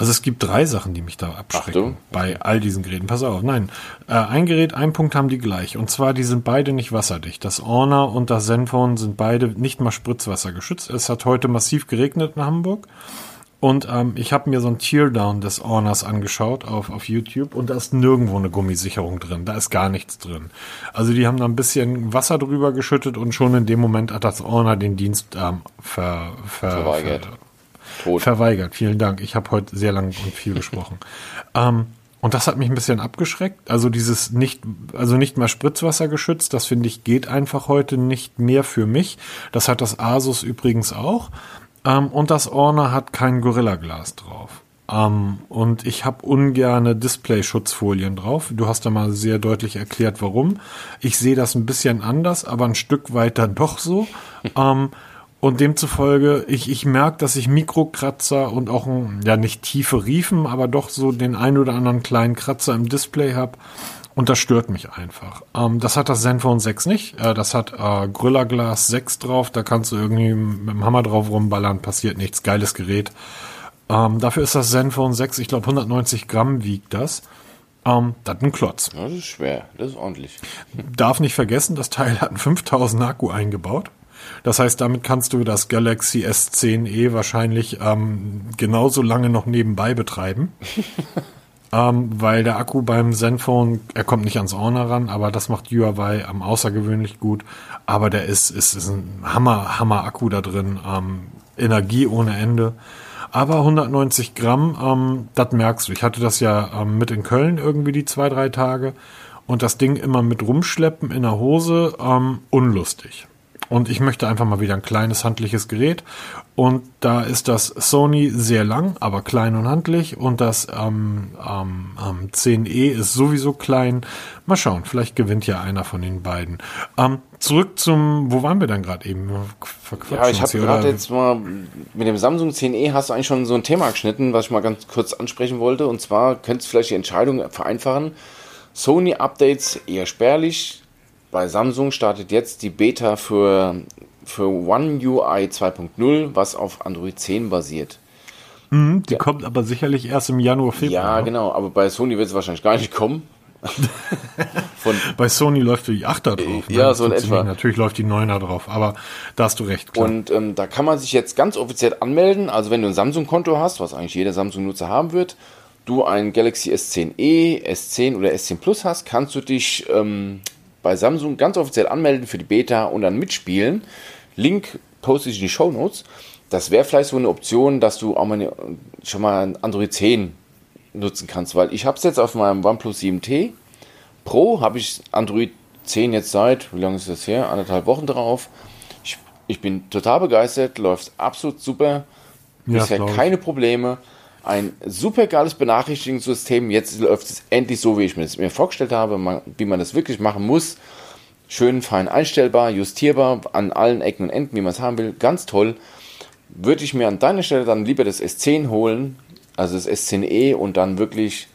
Also es gibt drei Sachen, die mich da abschrecken Achtung. bei all diesen Geräten. Pass auf, nein. Äh, ein Gerät, ein Punkt haben die gleich. Und zwar, die sind beide nicht wasserdicht. Das Honor und das Zenfone sind beide nicht mal Spritzwasser geschützt. Es hat heute massiv geregnet in Hamburg. Und ähm, ich habe mir so ein Teardown des Honors angeschaut auf, auf YouTube und da ist nirgendwo eine Gummisicherung drin. Da ist gar nichts drin. Also die haben da ein bisschen Wasser drüber geschüttet und schon in dem Moment hat das Honor den Dienst ähm, ver, ver, Verweigert. Ver, tot. Verweigert, vielen Dank. Ich habe heute sehr lang und viel gesprochen. ähm, und das hat mich ein bisschen abgeschreckt. Also dieses nicht, also nicht mal Spritzwasser geschützt, das finde ich geht einfach heute nicht mehr für mich. Das hat das Asus übrigens auch. Ähm, und das Orner hat kein Gorilla-Glas drauf. Ähm, und ich habe ungerne Display-Schutzfolien drauf. Du hast da mal sehr deutlich erklärt, warum. Ich sehe das ein bisschen anders, aber ein Stück weiter doch so. ähm, und demzufolge, ich, ich merke, dass ich Mikrokratzer und auch, ein, ja nicht tiefe Riefen, aber doch so den ein oder anderen kleinen Kratzer im Display habe. Und das stört mich einfach. Ähm, das hat das Zenfone 6 nicht. Äh, das hat äh, Gorilla Glass 6 drauf. Da kannst du irgendwie mit dem Hammer drauf rumballern, passiert nichts. Geiles Gerät. Ähm, dafür ist das Zenfone 6, ich glaube 190 Gramm wiegt das. Ähm, das ist ein Klotz. Das ist schwer, das ist ordentlich. Darf nicht vergessen, das Teil hat einen 5000 Akku eingebaut. Das heißt, damit kannst du das Galaxy S10e wahrscheinlich ähm, genauso lange noch nebenbei betreiben. ähm, weil der Akku beim Zenfone, er kommt nicht ans Ohr ran, aber das macht Huawei ähm, außergewöhnlich gut. Aber der ist, ist, ist ein Hammer, Hammer Akku da drin. Ähm, Energie ohne Ende. Aber 190 Gramm, ähm, das merkst du. Ich hatte das ja ähm, mit in Köln irgendwie die zwei, drei Tage. Und das Ding immer mit rumschleppen in der Hose, ähm, unlustig. Und ich möchte einfach mal wieder ein kleines handliches Gerät. Und da ist das Sony sehr lang, aber klein und handlich. Und das ähm, ähm, ähm, 10e ist sowieso klein. Mal schauen, vielleicht gewinnt ja einer von den beiden. Ähm, zurück zum, wo waren wir dann gerade eben? Ja, ich habe gerade jetzt mal mit dem Samsung 10e hast du eigentlich schon so ein Thema geschnitten, was ich mal ganz kurz ansprechen wollte. Und zwar könnte es vielleicht die Entscheidung vereinfachen. Sony-Updates eher spärlich, bei Samsung startet jetzt die Beta für, für One UI 2.0, was auf Android 10 basiert. Mhm, die ja. kommt aber sicherlich erst im Januar, Februar. Ja, ne? genau, aber bei Sony wird es wahrscheinlich gar nicht kommen. bei Sony läuft die 8er drauf. Ne? Ja, so in etwa. Natürlich läuft die 9er drauf, aber da hast du recht. Klar. Und ähm, da kann man sich jetzt ganz offiziell anmelden. Also wenn du ein Samsung-Konto hast, was eigentlich jeder Samsung-Nutzer haben wird, du ein Galaxy S10e, S10 oder S10 Plus hast, kannst du dich ähm, bei Samsung ganz offiziell anmelden für die Beta und dann mitspielen. Link poste ich in die Show Notes. Das wäre vielleicht so eine Option, dass du auch mal eine, schon mal ein Android 10 nutzen kannst, weil ich habe es jetzt auf meinem OnePlus 7T Pro, habe ich Android 10 jetzt seit, wie lange ist das her? Anderthalb Wochen drauf. Ich, ich bin total begeistert, läuft absolut super. Bisher ja, keine Probleme ein super geiles Benachrichtigungssystem. Jetzt läuft es endlich so, wie ich mir das mir vorgestellt habe, wie man das wirklich machen muss. Schön fein einstellbar, justierbar an allen Ecken und Enden, wie man es haben will. Ganz toll. Würde ich mir an deiner Stelle dann lieber das S10 holen, also das S10e und dann wirklich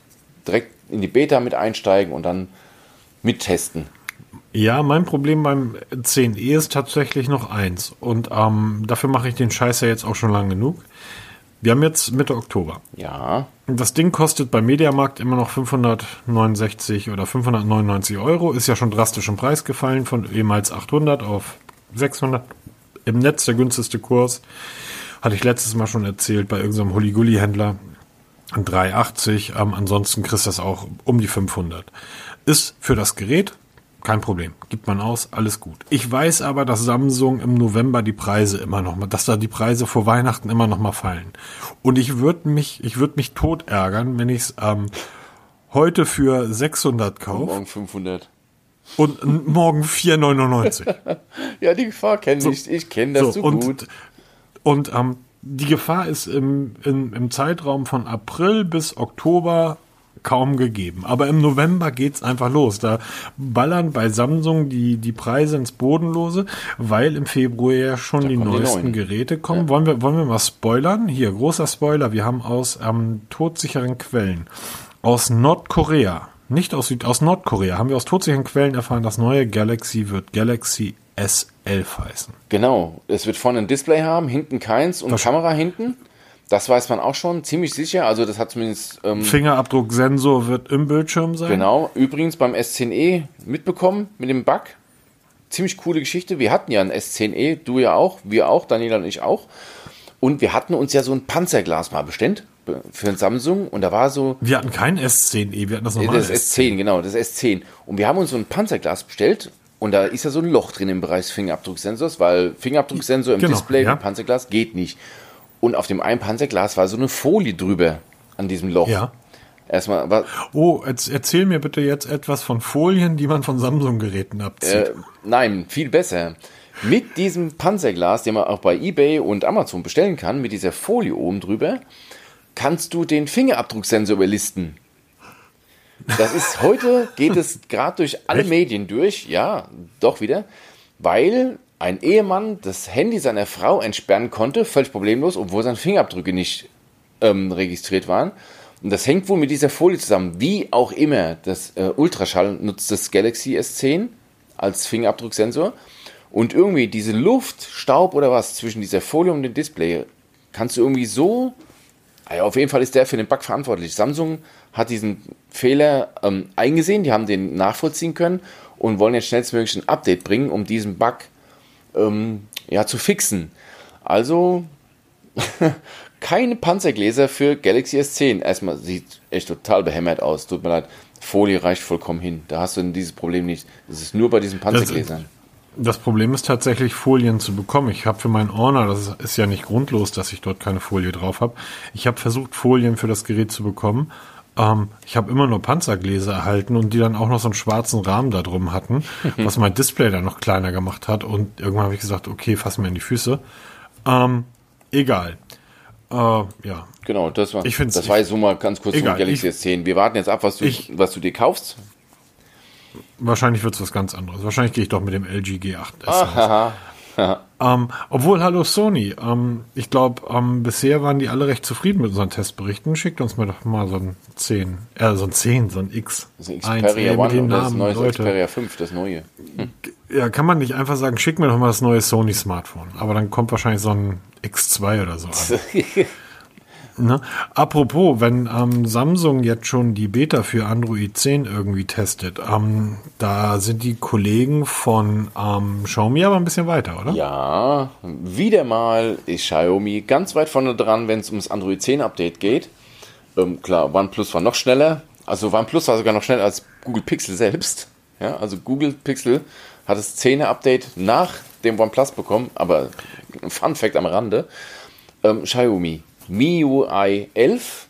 direkt in die Beta mit einsteigen und dann mittesten. Ja, mein Problem beim 10e ist tatsächlich noch eins. Und ähm, dafür mache ich den Scheiß ja jetzt auch schon lang genug. Wir haben jetzt Mitte Oktober. Ja. Das Ding kostet beim Mediamarkt immer noch 569 oder 599 Euro. Ist ja schon drastisch im Preis gefallen von ehemals 800 auf 600. Im Netz der günstigste Kurs. Hatte ich letztes Mal schon erzählt bei irgendeinem Hulli-Gulli-Händler. 380. Ähm, ansonsten kriegst du das auch um die 500. Ist für das Gerät kein Problem. Gibt man aus, alles gut. Ich weiß aber, dass Samsung im November die Preise immer noch mal, dass da die Preise vor Weihnachten immer noch mal fallen. Und ich würde mich, ich würde mich tot ärgern, wenn ich es ähm, heute für 600 kaufe. Morgen 500. Und morgen 4,99. ja, die Gefahr kenne so, ich. Ich kenne das so, so und, gut. Und ähm, die Gefahr ist im, im, im Zeitraum von April bis Oktober kaum gegeben. Aber im November geht's einfach los. Da ballern bei Samsung die, die Preise ins Bodenlose, weil im Februar ja schon da die neuesten die Geräte kommen. Ja. Wollen, wir, wollen wir mal spoilern? Hier, großer Spoiler. Wir haben aus ähm, todsicheren Quellen, aus Nordkorea, nicht aus Süd, aus Nordkorea, haben wir aus todsicheren Quellen erfahren, das neue Galaxy wird Galaxy S11 heißen. Genau. Es wird vorne ein Display haben, hinten keins und Kamera hinten. Das weiß man auch schon ziemlich sicher. Also das hat zumindest ähm, Fingerabdrucksensor wird im Bildschirm sein. Genau. Übrigens beim S10e mitbekommen mit dem Bug. Ziemlich coole Geschichte. Wir hatten ja ein S10e, du ja auch, wir auch, Daniela und ich auch. Und wir hatten uns ja so ein Panzerglas mal bestellt für ein Samsung und da war so. Wir hatten kein S10e, wir hatten das normale Das S10, genau, das S10. Und wir haben uns so ein Panzerglas bestellt und da ist ja so ein Loch drin im Bereich des Fingerabdrucksensors, weil Fingerabdrucksensor im genau, Display ja. Panzerglas geht nicht. Und auf dem einen Panzerglas war so eine Folie drüber an diesem Loch. Ja. Erstmal, was, oh, erzähl mir bitte jetzt etwas von Folien, die man von Samsung-Geräten abzieht. Äh, nein, viel besser. Mit diesem Panzerglas, den man auch bei eBay und Amazon bestellen kann, mit dieser Folie oben drüber, kannst du den Fingerabdrucksensor überlisten. Das ist heute geht es gerade durch alle Echt? Medien durch, ja, doch wieder, weil ein Ehemann das Handy seiner Frau entsperren konnte, völlig problemlos, obwohl seine Fingerabdrücke nicht ähm, registriert waren. Und das hängt wohl mit dieser Folie zusammen. Wie auch immer, das äh, Ultraschall nutzt das Galaxy S10 als Fingerabdrucksensor. Und irgendwie diese Luft, Staub oder was zwischen dieser Folie und dem Display kannst du irgendwie so. Also auf jeden Fall ist der für den Bug verantwortlich. Samsung hat diesen Fehler ähm, eingesehen, die haben den nachvollziehen können und wollen jetzt schnellstmöglich ein Update bringen, um diesen Bug ähm, ja, zu fixen. Also keine Panzergläser für Galaxy S10. Erstmal sieht echt total behämmert aus. Tut mir leid. Folie reicht vollkommen hin. Da hast du dieses Problem nicht. Das ist nur bei diesen Panzergläsern. Das, das Problem ist tatsächlich, Folien zu bekommen. Ich habe für meinen Honor, das ist ja nicht grundlos, dass ich dort keine Folie drauf habe. Ich habe versucht, Folien für das Gerät zu bekommen. Ähm, ich habe immer nur Panzergläser erhalten und die dann auch noch so einen schwarzen Rahmen da drum hatten, was mein Display dann noch kleiner gemacht hat. Und irgendwann habe ich gesagt, okay, fass mir in die Füße. Ähm, egal. Äh, ja. Genau, das war, ich das war jetzt so mal ganz kurz egal, zum Galaxy S10. Wir warten jetzt ab, was du, ich, was du dir kaufst. Wahrscheinlich wird es was ganz anderes. Wahrscheinlich gehe ich doch mit dem LG G8S. Ähm, obwohl, hallo Sony, ähm, ich glaube, ähm, bisher waren die alle recht zufrieden mit unseren Testberichten. Schickt uns mal doch mal so ein 10, äh, so ein 10, so ein X. Das ist Xperia 1, One das neue Xperia 5, das neue. Hm. Ja, kann man nicht einfach sagen, schick mir doch mal das neue Sony Smartphone. Aber dann kommt wahrscheinlich so ein X2 oder so an. Ne? Apropos, wenn ähm, Samsung jetzt schon die Beta für Android 10 irgendwie testet, ähm, da sind die Kollegen von ähm, Xiaomi aber ein bisschen weiter, oder? Ja, wieder mal ist Xiaomi ganz weit vorne dran, wenn es ums Android 10 Update geht. Ähm, klar, OnePlus war noch schneller. Also OnePlus war sogar noch schneller als Google Pixel selbst. Ja, also Google Pixel hat das 10er Update nach dem OnePlus bekommen, aber Fun Fact am Rande. Ähm, Xiaomi MIUI 11,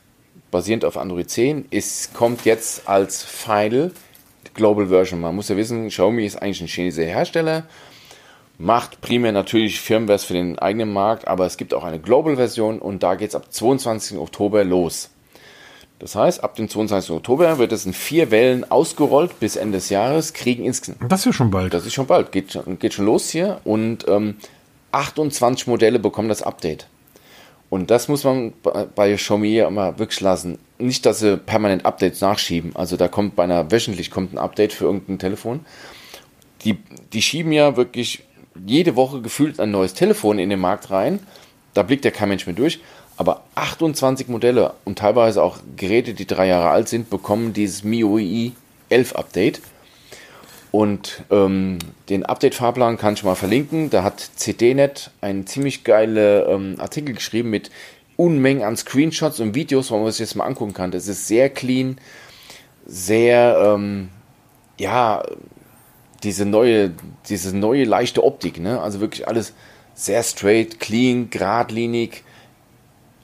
basierend auf Android 10, ist, kommt jetzt als Final Global Version. Man muss ja wissen, Xiaomi ist eigentlich ein chinesischer Hersteller, macht primär natürlich Firmwares für den eigenen Markt, aber es gibt auch eine Global-Version und da geht es ab 22. Oktober los. Das heißt, ab dem 22. Oktober wird es in vier Wellen ausgerollt bis Ende des Jahres, kriegen insgesamt. Das ist ja schon bald. Das ist schon bald, geht, geht schon los hier und ähm, 28 Modelle bekommen das Update. Und das muss man bei Xiaomi immer wirklich lassen. Nicht, dass sie permanent Updates nachschieben. Also da kommt beinahe wöchentlich kommt ein Update für irgendein Telefon. Die, die schieben ja wirklich jede Woche gefühlt ein neues Telefon in den Markt rein. Da blickt ja kein Mensch mehr durch. Aber 28 Modelle und teilweise auch Geräte, die drei Jahre alt sind, bekommen dieses MIUI 11 Update. Und ähm, den Update-Fahrplan kann ich mal verlinken. Da hat CDNet einen ziemlich geilen ähm, Artikel geschrieben mit Unmengen an Screenshots und Videos, wo man sich jetzt mal angucken kann. Das ist sehr clean, sehr, ähm, ja, diese neue, diese neue leichte Optik, ne? Also wirklich alles sehr straight, clean, geradlinig,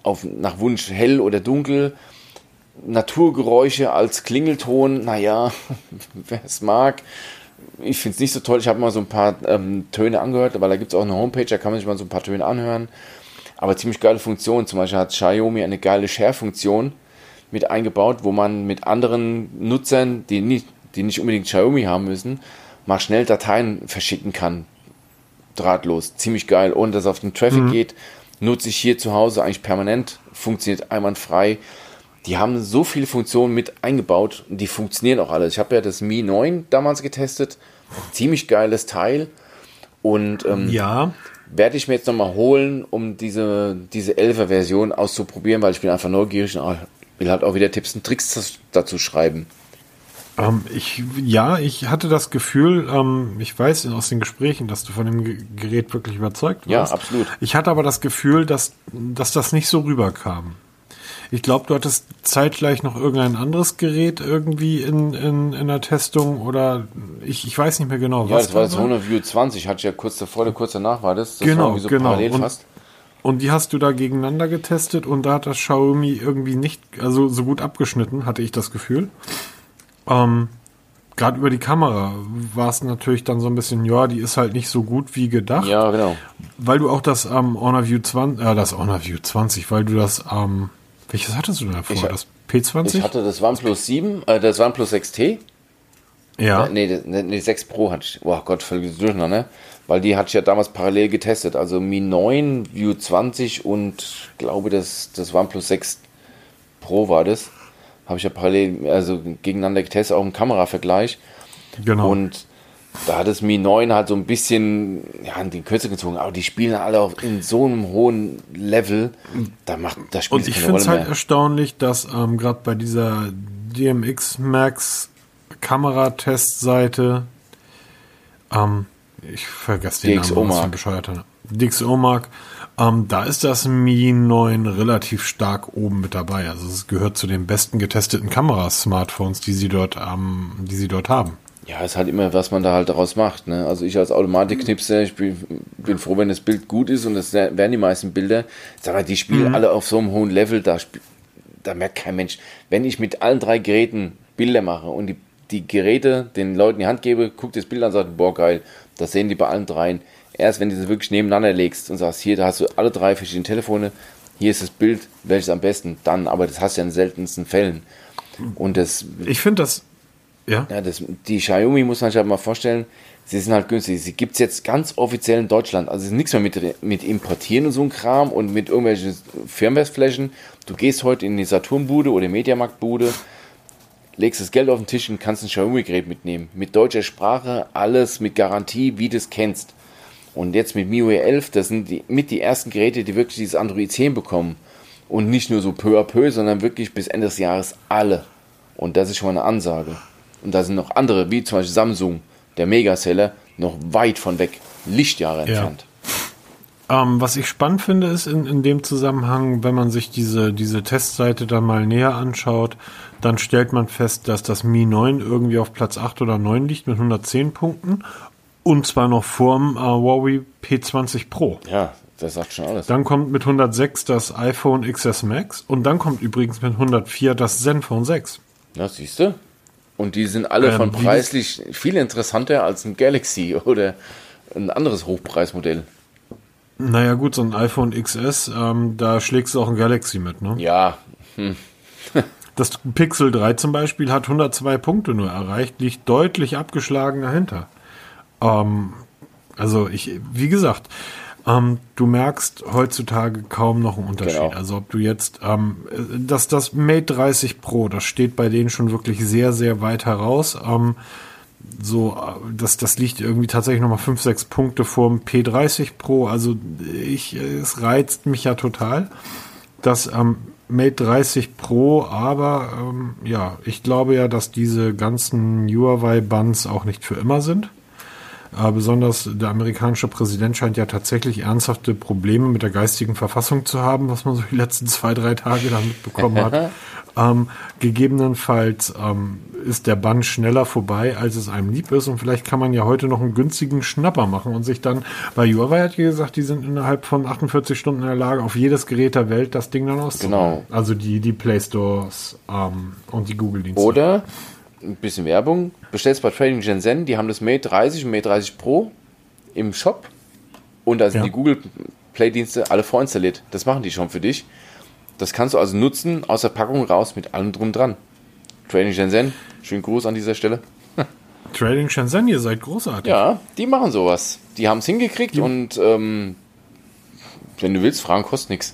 auf, nach Wunsch hell oder dunkel. Naturgeräusche als Klingelton, naja, wer es mag ich finde es nicht so toll. Ich habe mal so ein paar ähm, Töne angehört, weil da gibt es auch eine Homepage, da kann man sich mal so ein paar Töne anhören. Aber ziemlich geile Funktion. Zum Beispiel hat Xiaomi eine geile Share-Funktion mit eingebaut, wo man mit anderen Nutzern, die nicht, die nicht unbedingt Xiaomi haben müssen, mal schnell Dateien verschicken kann. Drahtlos. Ziemlich geil. Ohne dass es auf den Traffic mhm. geht. Nutze ich hier zu Hause eigentlich permanent. Funktioniert einwandfrei die haben so viele Funktionen mit eingebaut und die funktionieren auch alle. Ich habe ja das Mi 9 damals getestet. Ziemlich geiles Teil. Und ähm, ja. werde ich mir jetzt nochmal holen, um diese, diese 11er Version auszuprobieren, weil ich bin einfach neugierig und will halt auch wieder Tipps und Tricks dazu schreiben. Ähm, ich, ja, ich hatte das Gefühl, ähm, ich weiß aus den Gesprächen, dass du von dem Gerät wirklich überzeugt warst. Ja, absolut. Ich hatte aber das Gefühl, dass, dass das nicht so rüberkam. Ich glaube, du hattest zeitgleich noch irgendein anderes Gerät irgendwie in, in, in der Testung oder ich, ich weiß nicht mehr genau. Ja, was das war das Honor View 20, hatte ich ja kurz davor oder kurz danach war das. das genau, war so genau. parallel und, fast. Und die hast du da gegeneinander getestet und da hat das Xiaomi irgendwie nicht, also so gut abgeschnitten, hatte ich das Gefühl. Ähm, Gerade über die Kamera war es natürlich dann so ein bisschen, ja, die ist halt nicht so gut wie gedacht. Ja, genau. Weil du auch das ähm, Honor View 20, äh, das Honor View 20, weil du das ähm, welches hattest du denn davor? Ich, das P20? Ich hatte das OnePlus 7, äh, das OnePlus 6T. Ja. Äh, nee, nee, nee, 6 Pro hatte ich. Oh Gott, völlig durcheinander, ne? Weil die hatte ich ja damals parallel getestet. Also Mi 9, View 20 und glaube das, das OnePlus 6 Pro war das. habe ich ja parallel, also gegeneinander getestet, auch im Kameravergleich. Genau. Und da hat es Mi 9 halt so ein bisschen ja, an die Kürze gezogen, aber die spielen alle auf in so einem hohen Level, da macht das Spiel Und ich finde es halt erstaunlich, dass ähm, gerade bei dieser DMX Max Kameratestseite, ähm, ich vergesse den DxO Namen, was für ein bescheuerter DxO Mark, ähm, da ist das Mi 9 relativ stark oben mit dabei. Also es gehört zu den besten getesteten Kamerasmartphones, die sie dort, ähm, die sie dort haben. Ja, ist halt immer, was man da halt daraus macht. Ne? Also ich als Automatik-Knipser, ich bin, bin, froh, wenn das Bild gut ist und das werden die meisten Bilder. Sag mal, die spielen mhm. alle auf so einem hohen Level, da, da merkt kein Mensch. Wenn ich mit allen drei Geräten Bilder mache und die, die Geräte den Leuten in die Hand gebe, guckt das Bild an und sagt, boah geil, das sehen die bei allen dreien. Erst wenn du das wirklich nebeneinander legst und sagst, hier, da hast du alle drei verschiedene Telefone, hier ist das Bild, welches am besten, dann, aber das hast du ja in den seltensten Fällen. Und das. Ich finde das ja. ja das, die Xiaomi muss man sich halt mal vorstellen, sie sind halt günstig. Sie gibt es jetzt ganz offiziell in Deutschland. Also es ist nichts mehr mit, mit Importieren und so ein Kram und mit irgendwelchen Firmwareflächen. Du gehst heute in die Saturnbude oder Mediamarktbude, legst das Geld auf den Tisch und kannst ein Xiaomi-Gerät mitnehmen. Mit deutscher Sprache, alles mit Garantie, wie du es kennst. Und jetzt mit MIUI 11, das sind die, mit die ersten Geräte, die wirklich dieses Android 10 bekommen. Und nicht nur so peu à peu, sondern wirklich bis Ende des Jahres alle. Und das ist schon mal eine Ansage. Und da sind noch andere, wie zum Beispiel Samsung, der Megaseller, noch weit von weg, Lichtjahre entfernt. Ja. Ähm, was ich spannend finde, ist in, in dem Zusammenhang, wenn man sich diese, diese Testseite dann mal näher anschaut, dann stellt man fest, dass das Mi 9 irgendwie auf Platz 8 oder 9 liegt mit 110 Punkten. Und zwar noch vorm äh, Huawei P20 Pro. Ja, das sagt schon alles. Dann kommt mit 106 das iPhone XS Max und dann kommt übrigens mit 104 das Zenfone 6. Na, siehst du? Und die sind alle ähm, von preislich viel interessanter als ein Galaxy oder ein anderes Hochpreismodell. Naja, gut, so ein iPhone XS, ähm, da schlägst du auch ein Galaxy mit, ne? Ja. Hm. das Pixel 3 zum Beispiel hat 102 Punkte nur erreicht, liegt deutlich abgeschlagen dahinter. Ähm, also ich, wie gesagt, ähm, du merkst heutzutage kaum noch einen Unterschied. Genau. Also ob du jetzt, ähm, das, das Mate 30 Pro, das steht bei denen schon wirklich sehr, sehr weit heraus. Ähm, so, das, das liegt irgendwie tatsächlich nochmal 5, 6 Punkte vorm P30 Pro. Also ich, es reizt mich ja total. Das ähm, Mate 30 Pro, aber ähm, ja, ich glaube ja, dass diese ganzen Huawei-Buns auch nicht für immer sind. Äh, besonders der amerikanische Präsident scheint ja tatsächlich ernsthafte Probleme mit der geistigen Verfassung zu haben, was man so die letzten zwei, drei Tage da mitbekommen hat. ähm, gegebenenfalls ähm, ist der Bann schneller vorbei, als es einem lieb ist. Und vielleicht kann man ja heute noch einen günstigen Schnapper machen und sich dann, weil Huawei hat gesagt, die sind innerhalb von 48 Stunden in der Lage, auf jedes Gerät der Welt das Ding dann auszubauen. Genau. Also die, die Play Stores ähm, und die Google-Dienste. Oder ein bisschen Werbung. Bestellst bei Trading Shenzhen, die haben das Mate 30 und Mate 30 Pro im Shop und da sind ja. die Google Play-Dienste alle vorinstalliert. Das machen die schon für dich. Das kannst du also nutzen, aus der Packung raus mit allem drum dran. Trading Shenzhen, schönen Gruß an dieser Stelle. Trading Shenzhen, ihr seid großartig. Ja, die machen sowas. Die haben es hingekriegt ja. und ähm, wenn du willst, Fragen kostet nichts.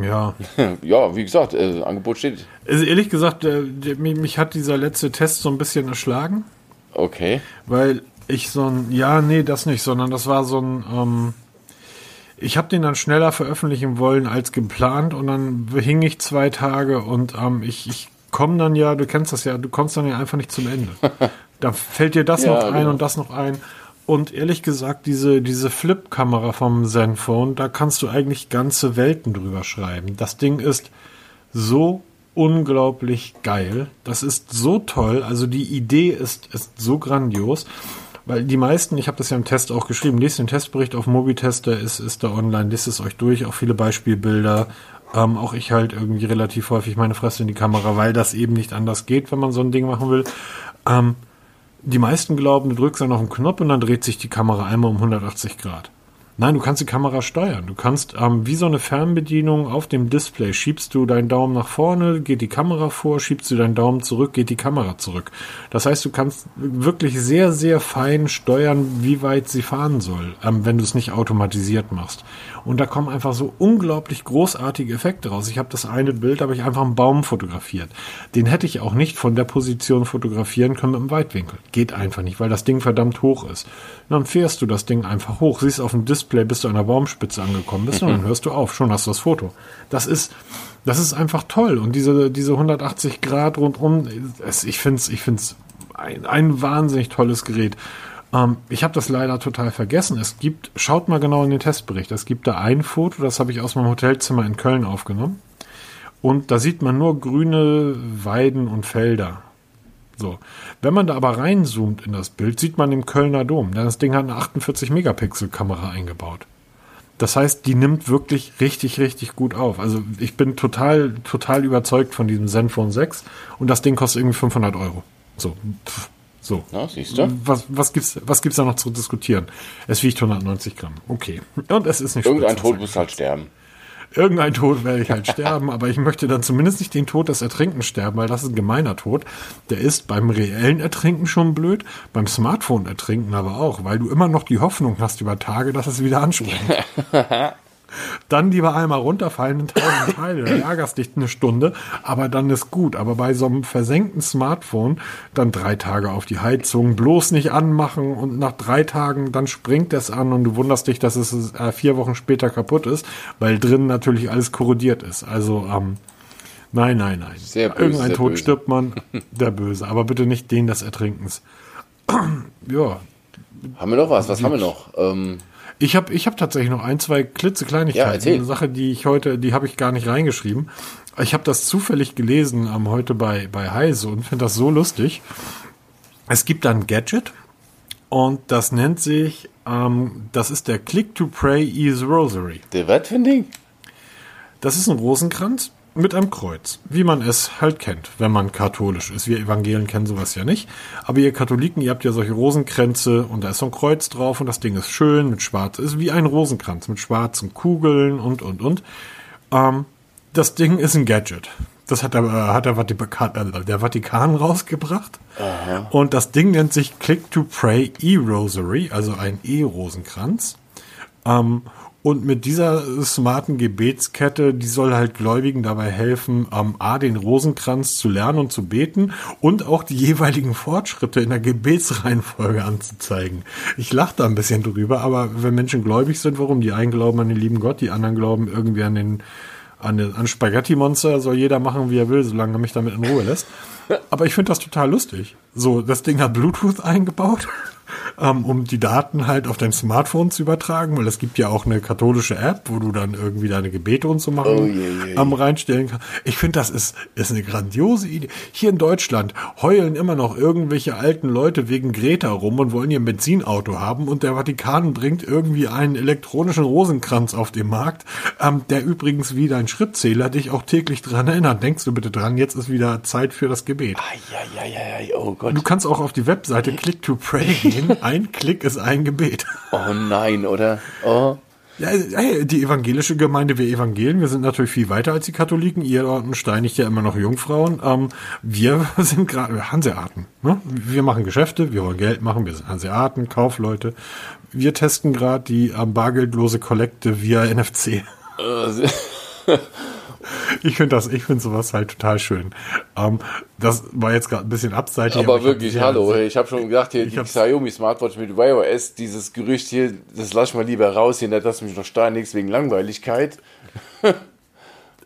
Ja. ja, wie gesagt, äh, Angebot steht. Also ehrlich gesagt, äh, mich, mich, hat dieser letzte Test so ein bisschen erschlagen. Okay. Weil ich so ein, ja, nee, das nicht, sondern das war so ein, ähm, ich habe den dann schneller veröffentlichen wollen als geplant und dann hing ich zwei Tage und ähm, ich, ich komme dann ja, du kennst das ja, du kommst dann ja einfach nicht zum Ende. da fällt dir das ja, noch ein genau. und das noch ein. Und ehrlich gesagt, diese, diese Flip-Kamera vom Zenfone, da kannst du eigentlich ganze Welten drüber schreiben. Das Ding ist so unglaublich geil. Das ist so toll. Also die Idee ist, ist so grandios. Weil die meisten, ich habe das ja im Test auch geschrieben, lest den Testbericht auf Mobitest, der ist, ist da online, lest es euch durch, auch viele Beispielbilder. Ähm, auch ich halt irgendwie relativ häufig meine Fresse in die Kamera, weil das eben nicht anders geht, wenn man so ein Ding machen will. Ähm, die meisten glauben, du drückst dann auf den Knopf und dann dreht sich die Kamera einmal um 180 Grad. Nein, du kannst die Kamera steuern. Du kannst ähm, wie so eine Fernbedienung auf dem Display schiebst du deinen Daumen nach vorne, geht die Kamera vor, schiebst du deinen Daumen zurück, geht die Kamera zurück. Das heißt, du kannst wirklich sehr, sehr fein steuern, wie weit sie fahren soll, ähm, wenn du es nicht automatisiert machst. Und da kommen einfach so unglaublich großartige Effekte raus. Ich habe das eine Bild, habe ich einfach einen Baum fotografiert. Den hätte ich auch nicht von der Position fotografieren können mit dem Weitwinkel. Geht einfach nicht, weil das Ding verdammt hoch ist. Und dann fährst du das Ding einfach hoch, siehst auf dem Display, bis du an der Baumspitze angekommen bist und dann hörst du auf. Schon hast du das Foto. Das ist, das ist einfach toll. Und diese, diese 180 Grad rundum, es, ich finde es ich find's ein, ein wahnsinnig tolles Gerät. Ähm, ich habe das leider total vergessen. Es gibt, schaut mal genau in den Testbericht. Es gibt da ein Foto, das habe ich aus meinem Hotelzimmer in Köln aufgenommen. Und da sieht man nur grüne Weiden und Felder. So. Wenn man da aber reinzoomt in das Bild, sieht man den Kölner Dom. Denn das Ding hat eine 48 Megapixel Kamera eingebaut. Das heißt, die nimmt wirklich richtig, richtig gut auf. Also ich bin total, total überzeugt von diesem Zenfone 6 und das Ding kostet irgendwie 500 Euro. So, pff, so. Na, siehst du? Was, was gibt's, was gibt's da noch zu diskutieren? Es wiegt 190 Gramm. Okay. Und es ist nicht Irgendein. Tod muss halt sterben. Irgendein Tod werde ich halt sterben, aber ich möchte dann zumindest nicht den Tod des Ertrinkens sterben, weil das ist ein gemeiner Tod. Der ist beim reellen Ertrinken schon blöd, beim Smartphone ertrinken aber auch, weil du immer noch die Hoffnung hast über Tage, dass es wieder anspringt. dann lieber einmal runterfallen in tausend Teile, dann ärgerst dich eine Stunde, aber dann ist gut. Aber bei so einem versenkten Smartphone dann drei Tage auf die Heizung, bloß nicht anmachen und nach drei Tagen dann springt es an und du wunderst dich, dass es äh, vier Wochen später kaputt ist, weil drin natürlich alles korrodiert ist. Also ähm, nein, nein, nein. Sehr böse, Irgendein sehr Tod böse. stirbt man, der Böse, aber bitte nicht den des Ertrinkens. ja, Haben wir noch was? Was haben wir noch? Ähm, ich habe ich hab tatsächlich noch ein, zwei Ja, klitzekleinigkeiten. erzähl. Eine Sache, die ich heute, die habe ich gar nicht reingeschrieben. Ich habe das zufällig gelesen ähm, heute bei, bei Heise und finde das so lustig. Es gibt da ein Gadget und das nennt sich, ähm, das ist der Click-to-Pray Ease Rosary. der was für ein Ding? Das ist ein Rosenkranz mit einem Kreuz, wie man es halt kennt, wenn man katholisch ist. Wir Evangelen kennen sowas ja nicht. Aber ihr Katholiken, ihr habt ja solche Rosenkränze und da ist so ein Kreuz drauf und das Ding ist schön mit schwarz, ist wie ein Rosenkranz mit schwarzen Kugeln und, und, und. Ähm, das Ding ist ein Gadget. Das hat der, hat der, Vatikan, äh, der Vatikan rausgebracht. Und das Ding nennt sich Click to Pray E-Rosary, also ein E-Rosenkranz. Ähm, und mit dieser smarten Gebetskette, die soll halt Gläubigen dabei helfen, ähm, A, den Rosenkranz zu lernen und zu beten und auch die jeweiligen Fortschritte in der Gebetsreihenfolge anzuzeigen. Ich lache da ein bisschen drüber, aber wenn Menschen gläubig sind, warum? Die einen glauben an den lieben Gott, die anderen glauben irgendwie an den an, den, an Spaghetti-Monster soll jeder machen, wie er will, solange er mich damit in Ruhe lässt. Aber ich finde das total lustig. So, das Ding hat Bluetooth eingebaut, ähm, um die Daten halt auf dein Smartphone zu übertragen, weil es gibt ja auch eine katholische App, wo du dann irgendwie deine Gebete und so machen Oh, je, je. ähm, reinstellen kannst. Ich finde, das ist, ist eine grandiose Idee. Hier in Deutschland heulen immer noch irgendwelche alten Leute wegen Greta rum und wollen ihr Benzinauto haben und der Vatikan bringt irgendwie einen elektronischen Rosenkranz auf den Markt, ähm, der übrigens wie dein Schrittzähler dich auch täglich dran erinnert. Denkst du bitte dran, jetzt ist wieder Zeit für das Gebet. Eieieiei, oh Gott. Du kannst auch auf die Webseite Click to Pray gehen. Ein Klick ist ein Gebet. Oh nein, oder? Oh. Ja, hey, die evangelische Gemeinde, wir Evangelien, wir sind natürlich viel weiter als die Katholiken. Ihr dort steinigt ja immer noch Jungfrauen. Ähm, wir sind gerade Hanseaten. Ne? Wir machen Geschäfte, wir wollen Geld machen, wir sind Hanseaten, Kaufleute. Wir testen gerade die ähm, bargeldlose Kollekte via NFC. Ich finde das, ich finde sowas halt total schön. Ähm, das war jetzt gerade ein bisschen abseitig. Aber hab wirklich, hallo, ich habe schon gedacht, hier, die Xiaomi Smartwatch mit Wear OS, dieses Gerücht hier, das lass ich mal lieber raus hier, du mich noch steinigst wegen Langweiligkeit.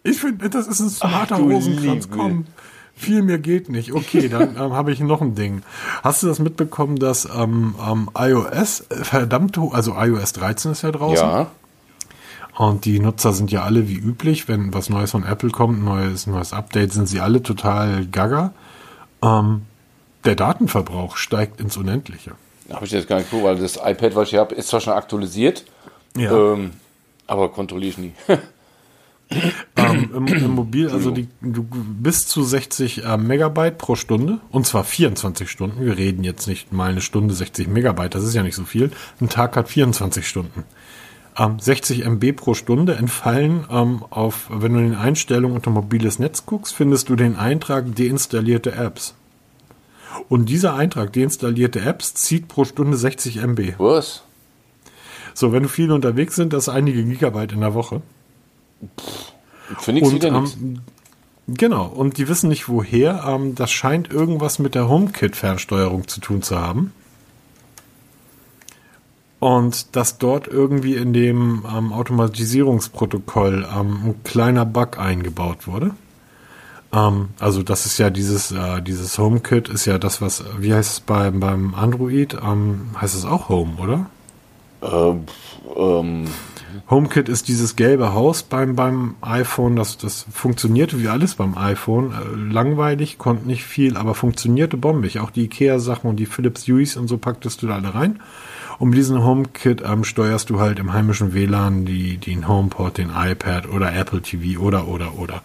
Ich finde, das ist ein smarter Rosenkranz. Liebe. Komm, viel mehr geht nicht. Okay, dann ähm, habe ich noch ein Ding. Hast du das mitbekommen, dass ähm, ähm, iOS äh, verdammt hoch, also iOS 13 ist ja draußen. Ja, Und die Nutzer sind ja alle wie üblich, wenn was Neues von Apple kommt, ein neues, neues Update, sind sie alle total gaga. Ähm, der Datenverbrauch steigt ins Unendliche. habe ich jetzt gar nicht geguckt, weil das iPad, was ich habe, ist zwar schon aktualisiert, Ja. ähm, aber kontrolliere ich nie. ähm, im, im Mobil, also die, du bis zu 60 äh, Megabyte pro Stunde und zwar 24 Stunden. Wir reden jetzt nicht mal eine Stunde 60 Megabyte, das ist ja nicht so viel. Ein Tag hat 24 Stunden. Ähm, 60 MB pro Stunde entfallen ähm, auf, wenn du in den Einstellungen unter mobiles Netz guckst, findest du den Eintrag deinstallierte Apps. Und dieser Eintrag deinstallierte Apps zieht pro Stunde 60 MB. Was? So, wenn du viel unterwegs sind, das ist einige Gigabyte in der Woche. Nichts Und wieder nichts. ähm, genau, und die wissen nicht woher. Ähm, das scheint irgendwas mit der HomeKit-Fernsteuerung zu tun zu haben. Und dass dort irgendwie in dem ähm, Automatisierungsprotokoll ähm, ein kleiner Bug eingebaut wurde. Ähm, also das ist ja dieses, äh, dieses HomeKit ist ja das, was, wie heißt es beim, beim Android? Ähm, heißt es auch Home, oder? Ähm, ähm, HomeKit ist dieses gelbe Haus beim, beim iPhone. Das, das funktionierte wie alles beim iPhone. Äh, langweilig, konnte nicht viel, aber funktionierte bombig. Auch die Ikea-Sachen und die Philips Hueys und so packtest du da alle rein. Und mit diesem HomeKit ähm, steuerst du halt im heimischen WLAN die, den HomePod, den iPad oder Apple TV oder, oder, oder.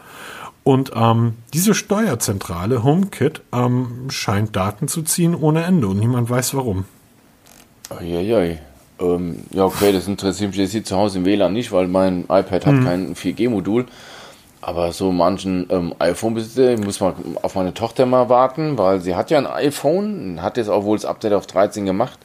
Und ähm, diese Steuerzentrale HomeKit ähm, scheint Daten zu ziehen ohne Ende und niemand weiß warum. Eieiei. Ähm, ja, okay, das interessiert mich jetzt hier zu Hause im WLAN nicht, weil mein iPad hat kein 4G-Modul. Aber so manchen ähm, iPhone-Besitzer muss man auf meine Tochter mal warten, weil sie hat ja ein iPhone, hat jetzt auch wohl das Update auf 13 gemacht.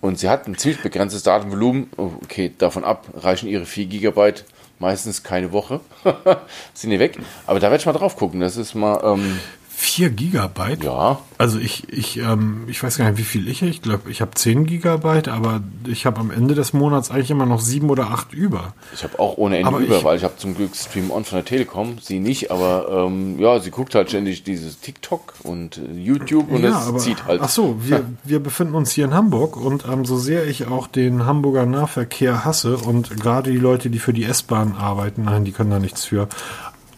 Und sie hat ein ziemlich begrenztes Datenvolumen. Okay, davon ab reichen ihre 4 Gigabyte meistens keine Woche. Sind die weg. Aber da werde ich mal drauf gucken. Das ist mal, ähm, 4 Gigabyte? ja, Also ich, ich, ähm, ich weiß gar nicht, wie viel ich habe. Ich glaube, ich habe 10 Gigabyte, aber ich habe am Ende des Monats eigentlich immer noch 7 oder 8 über. Ich habe auch ohne Ende Aber über, ich- weil ich habe zum Glück Stream On von der Telekom, sie nicht, aber ähm, ja, sie guckt halt ständig dieses TikTok und äh, YouTube und es zieht halt. Ach so, wir, wir befinden uns hier in Hamburg und ähm, so sehr ich auch den Hamburger Nahverkehr hasse und gerade die Leute, die für die S-Bahn arbeiten, nein, die können da nichts für.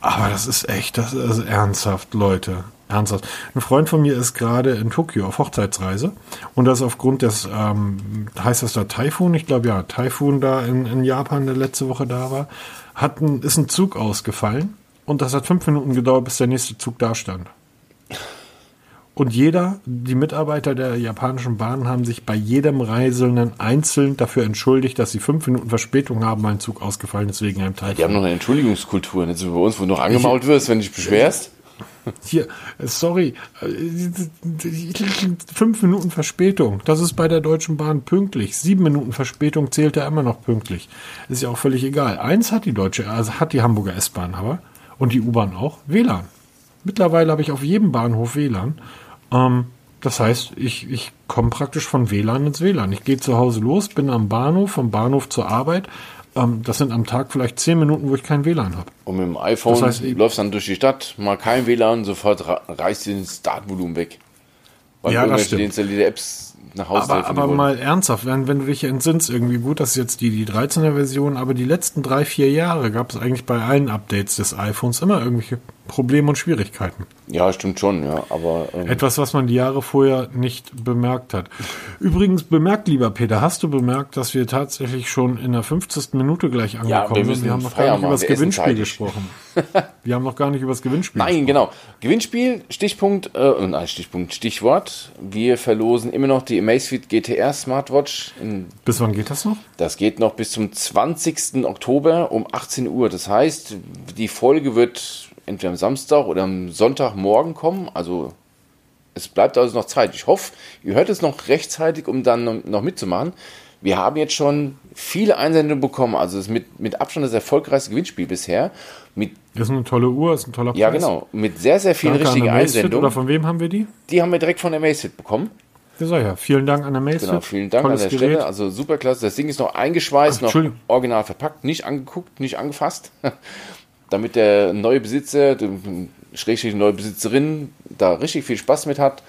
Aber das ist echt, das ist ernsthaft, Leute. Ernsthaft. Ein Freund von mir ist gerade in Tokio auf Hochzeitsreise und das aufgrund des, ähm, heißt das da Taifun? Ich glaube ja, Taifun da in, in Japan, der letzte Woche da war, hat ein, ist ein Zug ausgefallen und das hat fünf Minuten gedauert, bis der nächste Zug da stand. Und jeder, die Mitarbeiter der japanischen Bahn haben sich bei jedem Reisenden einzeln dafür entschuldigt, dass sie fünf Minuten Verspätung haben, weil ein Zug ausgefallen ist wegen einem Teil. Die haben noch eine Entschuldigungskultur, nicht so wie bei uns, wo du noch angemault wirst, wenn du dich beschwerst. Hier, sorry, fünf Minuten Verspätung. Das ist bei der Deutschen Bahn pünktlich. Sieben Minuten Verspätung zählt er immer noch pünktlich. Ist ja auch völlig egal. Eins hat die Deutsche, also hat die Hamburger S-Bahn aber und die U-Bahn auch WLAN. Mittlerweile habe ich auf jedem Bahnhof WLAN. Ähm, das heißt, ich, ich komme praktisch von WLAN ins WLAN. Ich gehe zu Hause los, bin am Bahnhof, vom Bahnhof zur Arbeit. Ähm, das sind am Tag vielleicht zehn Minuten, wo ich kein WLAN habe. Und mit dem iPhone Das heißt, läufst dann durch die Stadt, mal kein WLAN, sofort reißt dir das Datenvolumen weg. Weil Ja, das stimmt. deinstallierte Apps nach Hause Aber, aber wollen. mal ernsthaft, wenn, wenn du dich entsinnst, irgendwie gut, das ist jetzt die, die 13er Version, aber die letzten drei, vier Jahre gab es eigentlich bei allen Updates des iPhones immer irgendwelche Probleme und Schwierigkeiten. Ja, stimmt schon, ja. Aber ähm, Etwas, was man die Jahre vorher nicht bemerkt hat. Übrigens bemerkt, lieber Peter, hast du bemerkt, dass wir tatsächlich schon in der 50. Minute gleich wir angekommen sind? müssen Wir haben noch gar nicht über das wir Gewinnspiel gesprochen. wir haben noch gar nicht über das Gewinnspiel Nein, genau. Gewinnspiel, Stichpunkt, äh, nein, Stichpunkt, Stichwort. Wir verlosen immer noch die Amazfit GTR Smartwatch. Bis wann geht das noch? das geht noch bis zum 20. Oktober um 18 Uhr. Das heißt, die Folge wird entweder am Samstag oder am Sonntagmorgen kommen. Also es bleibt also noch Zeit. Ich hoffe, ihr hört es noch rechtzeitig, um dann noch mitzumachen. Wir haben jetzt schon viele Einsendungen bekommen. Also es ist mit, mit Abstand das erfolgreichste Gewinnspiel bisher. Mit, Das ist eine tolle Uhr, ist ein toller ja, Preis. genau. Mit sehr, sehr vielen Danke an richtigen Einsendungen. Oder von wem haben wir die? Die haben wir direkt von der Amazfit bekommen. Ja, sag ja. Vielen Dank an Amazfit. Genau, vielen Dank Tolles an der Gerät. Stelle. Also super klasse. Das Ding ist noch eingeschweißt, Ach, noch original verpackt, nicht angeguckt, nicht angefasst. Damit der neue Besitzer, schrägstrich neue Besitzerin, da richtig viel Spaß mit hat.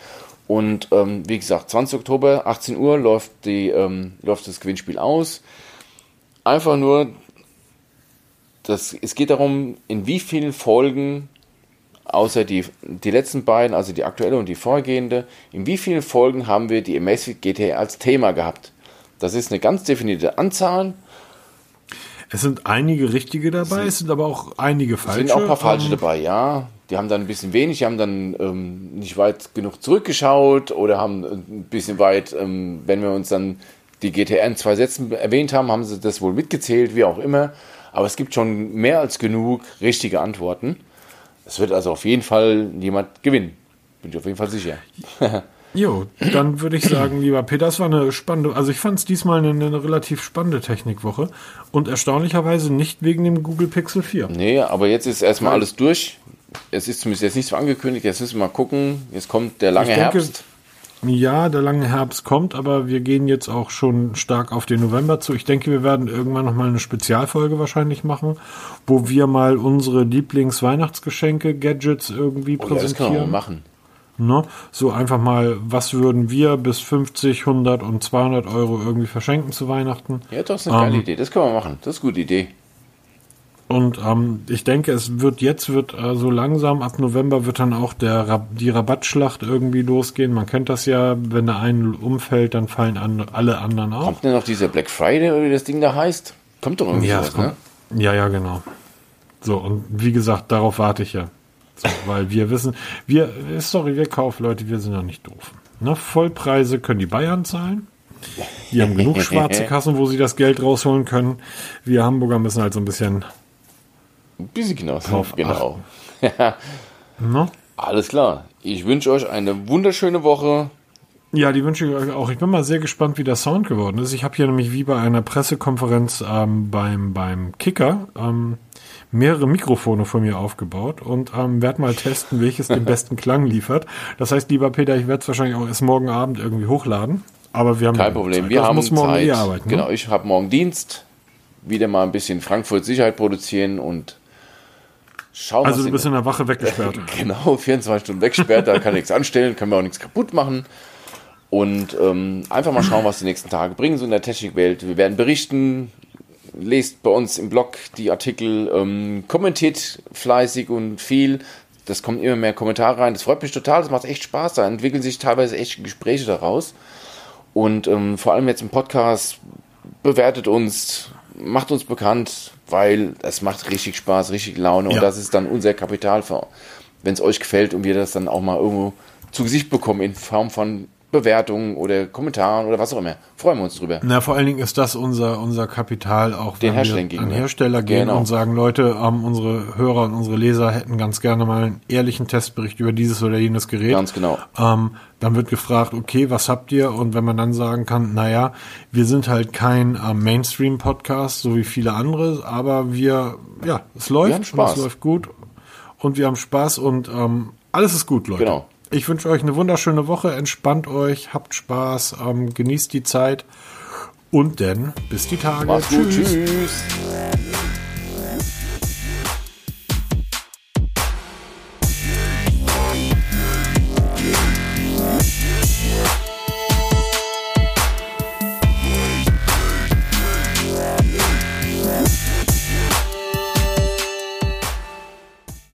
Und ähm, wie gesagt, 20. Oktober, 18 Uhr läuft, die, ähm, läuft das Gewinnspiel aus. Einfach nur, das, es geht darum, in wie vielen Folgen außer die, die letzten beiden, also die aktuelle und die vorgehende, in wie vielen Folgen haben wir die Amazfit GT als Thema gehabt? Das ist eine ganz definierte Anzahl. Es sind einige richtige dabei, es sind aber auch einige Es falsche. sind auch ein paar falsche dabei, ja. Die haben dann ein bisschen wenig, die haben dann ähm, nicht weit genug zurückgeschaut oder haben ein bisschen weit, ähm, wenn wir uns dann die GTR in zwei Sätzen erwähnt haben, haben sie das wohl mitgezählt, wie auch immer. Aber es gibt schon mehr als genug richtige Antworten. Es wird also auf jeden Fall jemand gewinnen. Bin ich auf jeden Fall sicher. Jo, dann würde ich sagen, lieber Peter, das war eine spannende, also ich fand es diesmal eine, eine, relativ spannende Technikwoche und erstaunlicherweise nicht wegen dem Google Pixel 4. Nee, aber jetzt ist erstmal alles durch. Es ist zumindest jetzt nicht so angekündigt, jetzt müssen wir mal gucken. Jetzt kommt der lange denke, Herbst. Ja, der lange Herbst kommt, aber wir gehen jetzt auch schon stark auf den November zu. Ich denke, wir werden irgendwann nochmal eine Spezialfolge wahrscheinlich machen, wo wir mal unsere Lieblings-Weihnachtsgeschenke, Gadgets irgendwie oh, präsentieren. Ja, das können wir machen. Ne? So einfach mal, was würden wir bis 50, 100 und 200 Euro irgendwie verschenken zu Weihnachten? Ja, das ist eine geile ähm, Idee. Das können wir machen. Das ist eine gute Idee. Und ähm, ich denke, es wird jetzt wird äh, so langsam ab November wird dann auch der die Rabattschlacht irgendwie losgehen. Man kennt das ja, wenn der einen umfällt, dann fallen an, alle anderen auch. Kommt denn noch dieser Black Friday oder wie das Ding da heißt? Kommt doch irgendwie ja, kommt, ne? Ja, ja, genau. So und wie gesagt, darauf warte ich ja. So, weil wir wissen, wir, sorry, wir Kaufleute, wir sind ja nicht doof. Ne? Vollpreise können die Bayern zahlen. Die haben genug schwarze Kassen, wo sie das Geld rausholen können. Wir Hamburger müssen halt so ein bisschen. Ein bisschen genau. Drauf genau. no? Alles klar. Ich wünsche euch eine wunderschöne Woche. Ja, die wünsche ich euch auch. Ich bin mal sehr gespannt, wie der Sound geworden ist. Ich habe hier nämlich wie bei einer Pressekonferenz ähm, beim, beim Kicker ähm, mehrere Mikrofone von mir aufgebaut und ähm, werde mal testen, welches den besten Klang liefert. Das heißt, lieber Peter, ich werde es wahrscheinlich auch erst morgen Abend irgendwie hochladen. Aber wir haben kein Problem. Zeit. Wir das haben muss morgen Zeit. Eh arbeiten. Ne? Genau, ich habe morgen Dienst. Wieder mal ein bisschen Frankfurt Sicherheit produzieren und schauen. Also du bist in der Wache weggesperrt. genau, 24 Stunden weggesperrt. da kann nichts anstellen, kann mir auch nichts kaputt machen. Und ähm, einfach mal schauen, was die nächsten Tage bringen, so in der Technikwelt. Wir werden berichten, lest bei uns im Blog die Artikel, ähm, kommentiert fleißig und viel. Das kommen immer mehr Kommentare rein. Das freut mich total. Das macht echt Spaß. Da entwickeln sich teilweise echt Gespräche daraus. Und ähm, vor allem jetzt im Podcast bewertet uns, macht uns bekannt, weil es macht richtig Spaß, richtig Laune. Ja. Und das ist dann unser Kapital, wenn es euch gefällt und wir das dann auch mal irgendwo zu Gesicht bekommen in Form von Bewertungen oder Kommentaren oder was auch immer. Freuen wir uns drüber. Na, vor allen Dingen ist das unser, unser Kapital, auch Den wenn wir an Hersteller gehen genau. und sagen, Leute, ähm, unsere Hörer und unsere Leser hätten ganz gerne mal einen ehrlichen Testbericht über dieses oder jenes Gerät. Ganz genau. Ähm, dann wird gefragt, okay, was habt ihr? Und wenn man dann sagen kann, naja, wir sind halt kein ähm, Mainstream-Podcast, so wie viele andere, aber wir, ja, es läuft, und es läuft gut und wir haben Spaß und ähm, alles ist gut, Leute. Genau. Ich wünsche euch eine wunderschöne Woche. Entspannt euch, habt Spaß, ähm, genießt die Zeit und dann bis die Tage. Macht's Tschüss. Gut, tschüss.